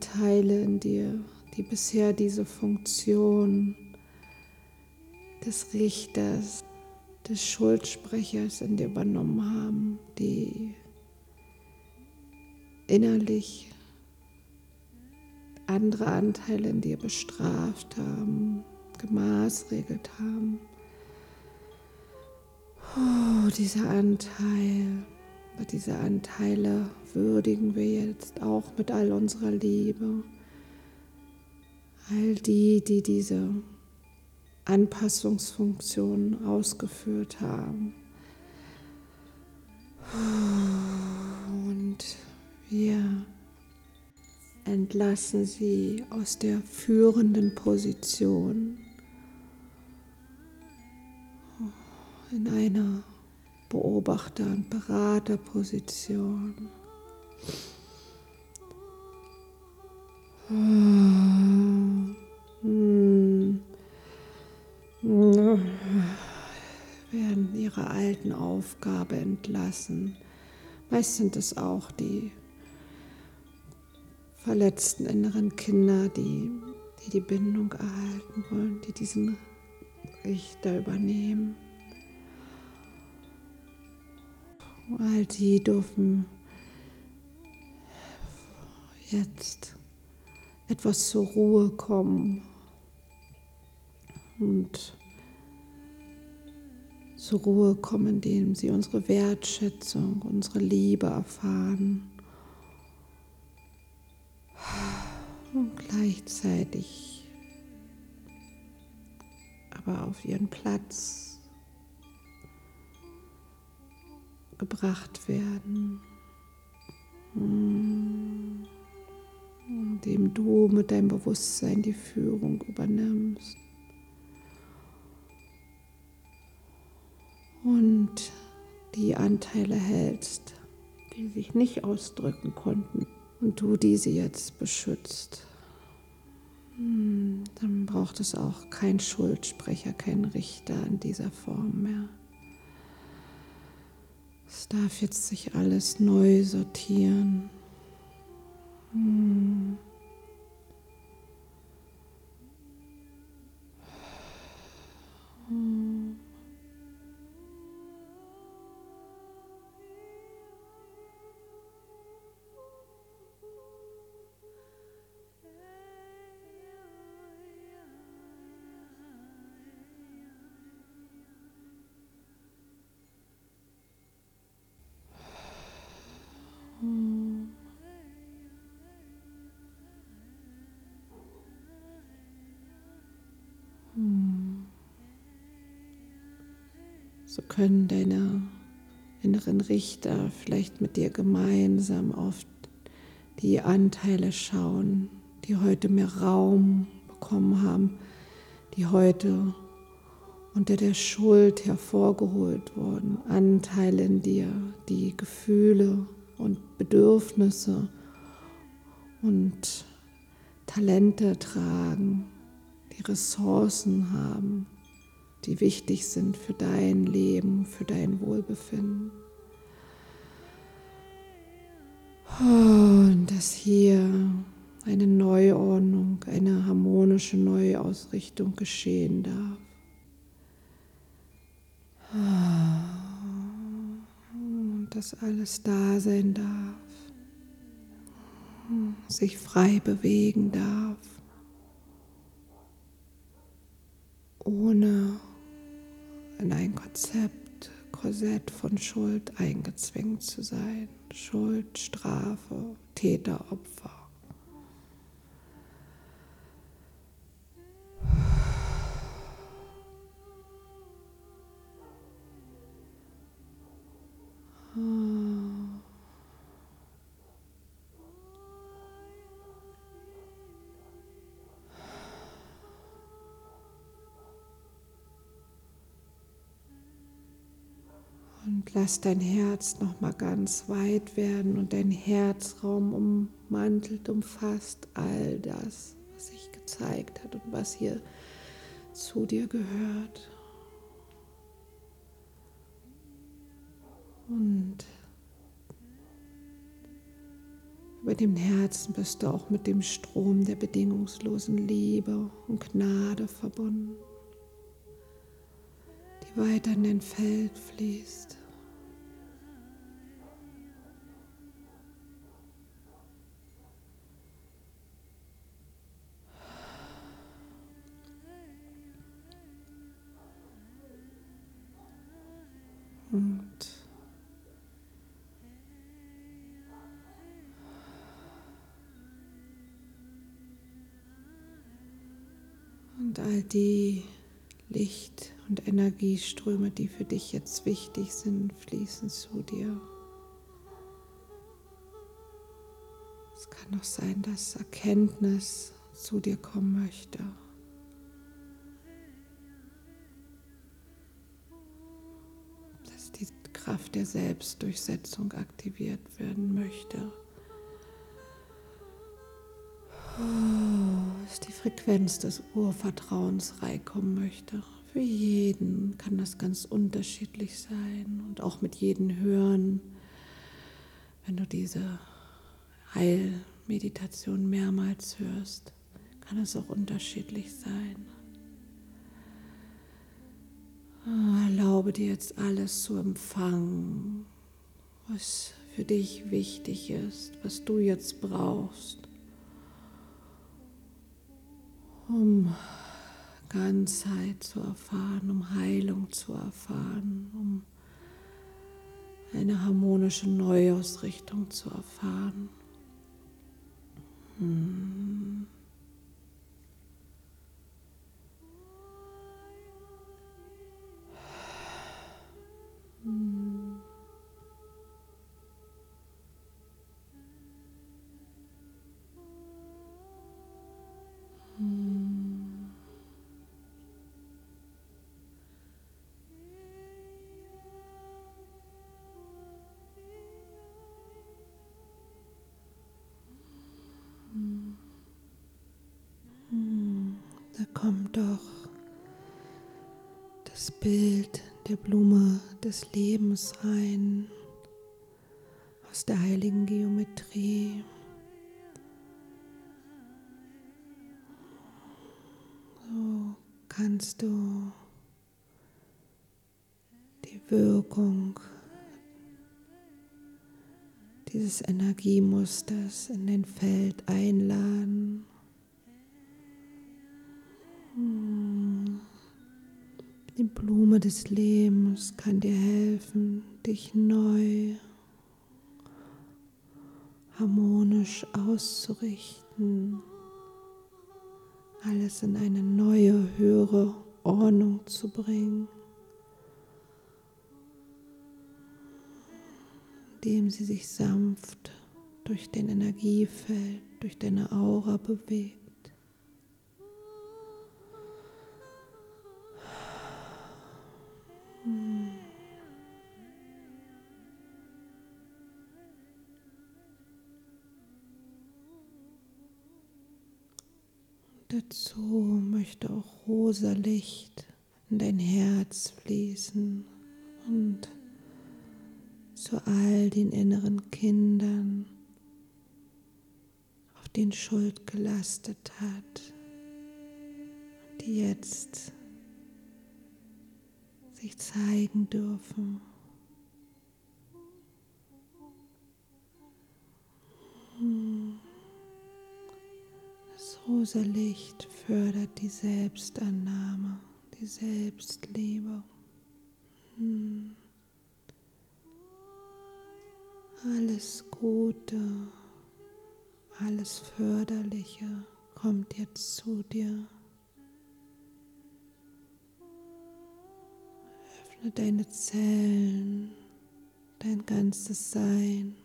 Die Anteile in dir, die bisher diese Funktion des Richters, des Schuldsprechers in dir übernommen haben, die innerlich andere Anteile in dir bestraft haben, gemaßregelt haben. Oh, dieser Anteil, diese Anteile würdigen wir jetzt auch mit all unserer Liebe. All die, die diese Anpassungsfunktion ausgeführt haben. Und wir entlassen sie aus der führenden Position in einer Beobachter- und Beraterposition. werden ihrer alten Aufgabe entlassen. Meist sind es auch die verletzten inneren Kinder, die, die die Bindung erhalten wollen, die diesen Richter übernehmen. All die dürfen jetzt etwas zur Ruhe kommen und zur Ruhe kommen, indem sie unsere Wertschätzung, unsere Liebe erfahren und gleichzeitig aber auf ihren Platz gebracht werden, indem du mit deinem Bewusstsein die Führung übernimmst. Und die Anteile hältst, die sich nicht ausdrücken konnten und du diese jetzt beschützt. Hm, dann braucht es auch kein Schuldsprecher, kein Richter in dieser Form mehr. Es darf jetzt sich alles neu sortieren. Hm. Hm. So können deine inneren Richter vielleicht mit dir gemeinsam auf die Anteile schauen, die heute mehr Raum bekommen haben, die heute unter der Schuld hervorgeholt wurden, Anteile in dir, die Gefühle und Bedürfnisse und Talente tragen, die Ressourcen haben, die wichtig sind für dein Leben, für dein Wohlbefinden. Und dass hier eine Neuordnung, eine harmonische Neuausrichtung geschehen darf. Und dass alles da sein darf, sich frei bewegen darf, ohne in ein Konzept, Korsett von Schuld eingezwängt zu sein. Schuld, Strafe, Täter, Opfer. Lass dein Herz noch mal ganz weit werden und dein Herzraum ummantelt, umfasst all das, was sich gezeigt hat und was hier zu dir gehört. Und über dem Herzen bist du auch mit dem Strom der bedingungslosen Liebe und Gnade verbunden weiter in dein Feld fließt. All die Licht und Energieströme, die für dich jetzt wichtig sind, fließen zu dir. Es kann auch sein, dass Erkenntnis zu dir kommen möchte. Dass die Kraft der Selbstdurchsetzung aktiviert werden möchte. Dass die Frequenz des Urvertrauens reinkommen möchte. Für jeden kann das ganz unterschiedlich sein und auch mit jedem Hören, wenn du diese Heilmeditation mehrmals hörst, kann es auch unterschiedlich sein. Ah, erlaube dir jetzt alles zu empfangen, was für dich wichtig ist, was du jetzt brauchst, um Ganzheit zu erfahren, um Heilung zu erfahren, um eine harmonische Neuausrichtung zu erfahren. Hm. Hm. Kommt doch das Bild der Blume des Lebens rein aus der heiligen Geometrie. Kannst du die Wirkung dieses Energiemusters in dein Feld einladen. Die Blume des Lebens kann dir helfen, dich neu harmonisch auszurichten, alles in eine neue, höhere Ordnung zu bringen, indem sie sich sanft durch dein Energiefeld, durch deine Aura bewegt. Dazu möchte auch rosa Licht in dein Herz fließen und zu all den inneren Kindern, auf den Schuld gelastet hat, die jetzt sich zeigen dürfen. Hmm. Rosa Licht fördert die Selbstannahme, die Selbstliebe. Hm. Alles Gute, alles Förderliche kommt jetzt zu dir. Öffne deine Zellen, dein ganzes Sein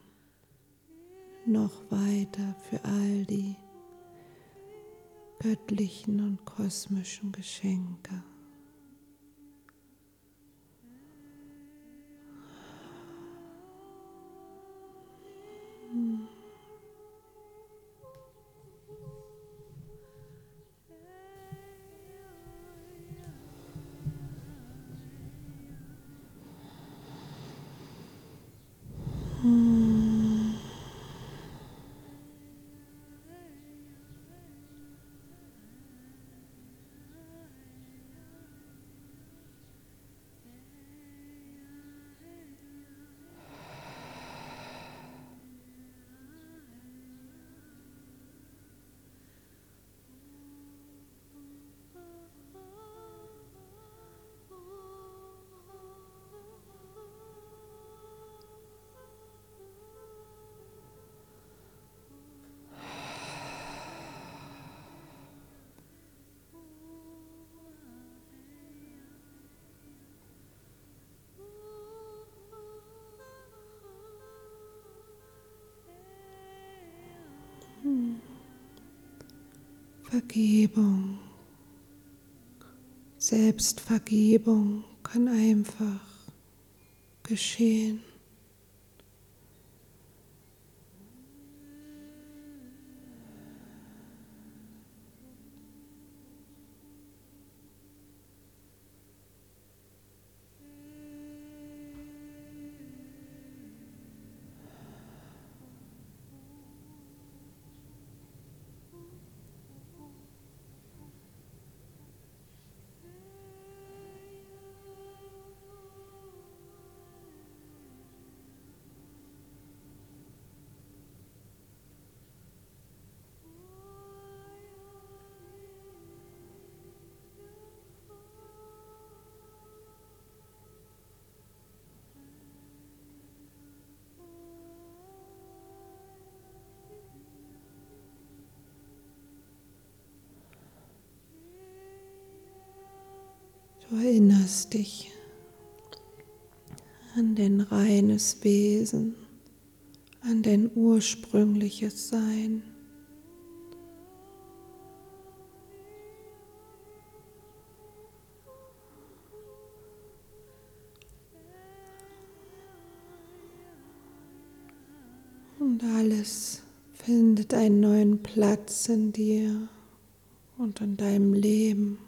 noch weiter für all die göttlichen und kosmischen Geschenke. Vergebung, Selbstvergebung kann einfach geschehen. Du erinnerst dich an dein reines Wesen, an dein ursprüngliches Sein. Und alles findet einen neuen Platz in dir und in deinem Leben.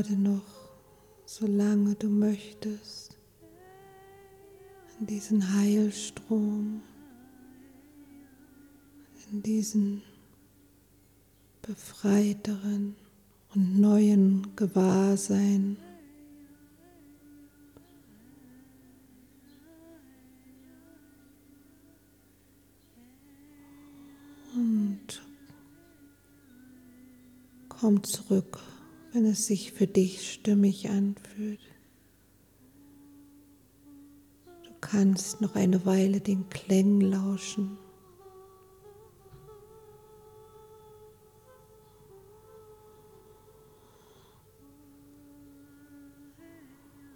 Bade noch, solange du möchtest, in diesen Heilstrom, in diesen befreiteren und neuen Gewahrsein. Und komm zurück wenn es sich für dich stimmig anfühlt. Du kannst noch eine Weile den Klängen lauschen.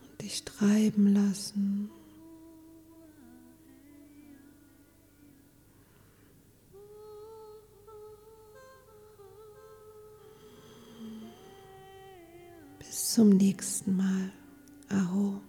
Und dich treiben lassen. Zum nächsten Mal. Aho.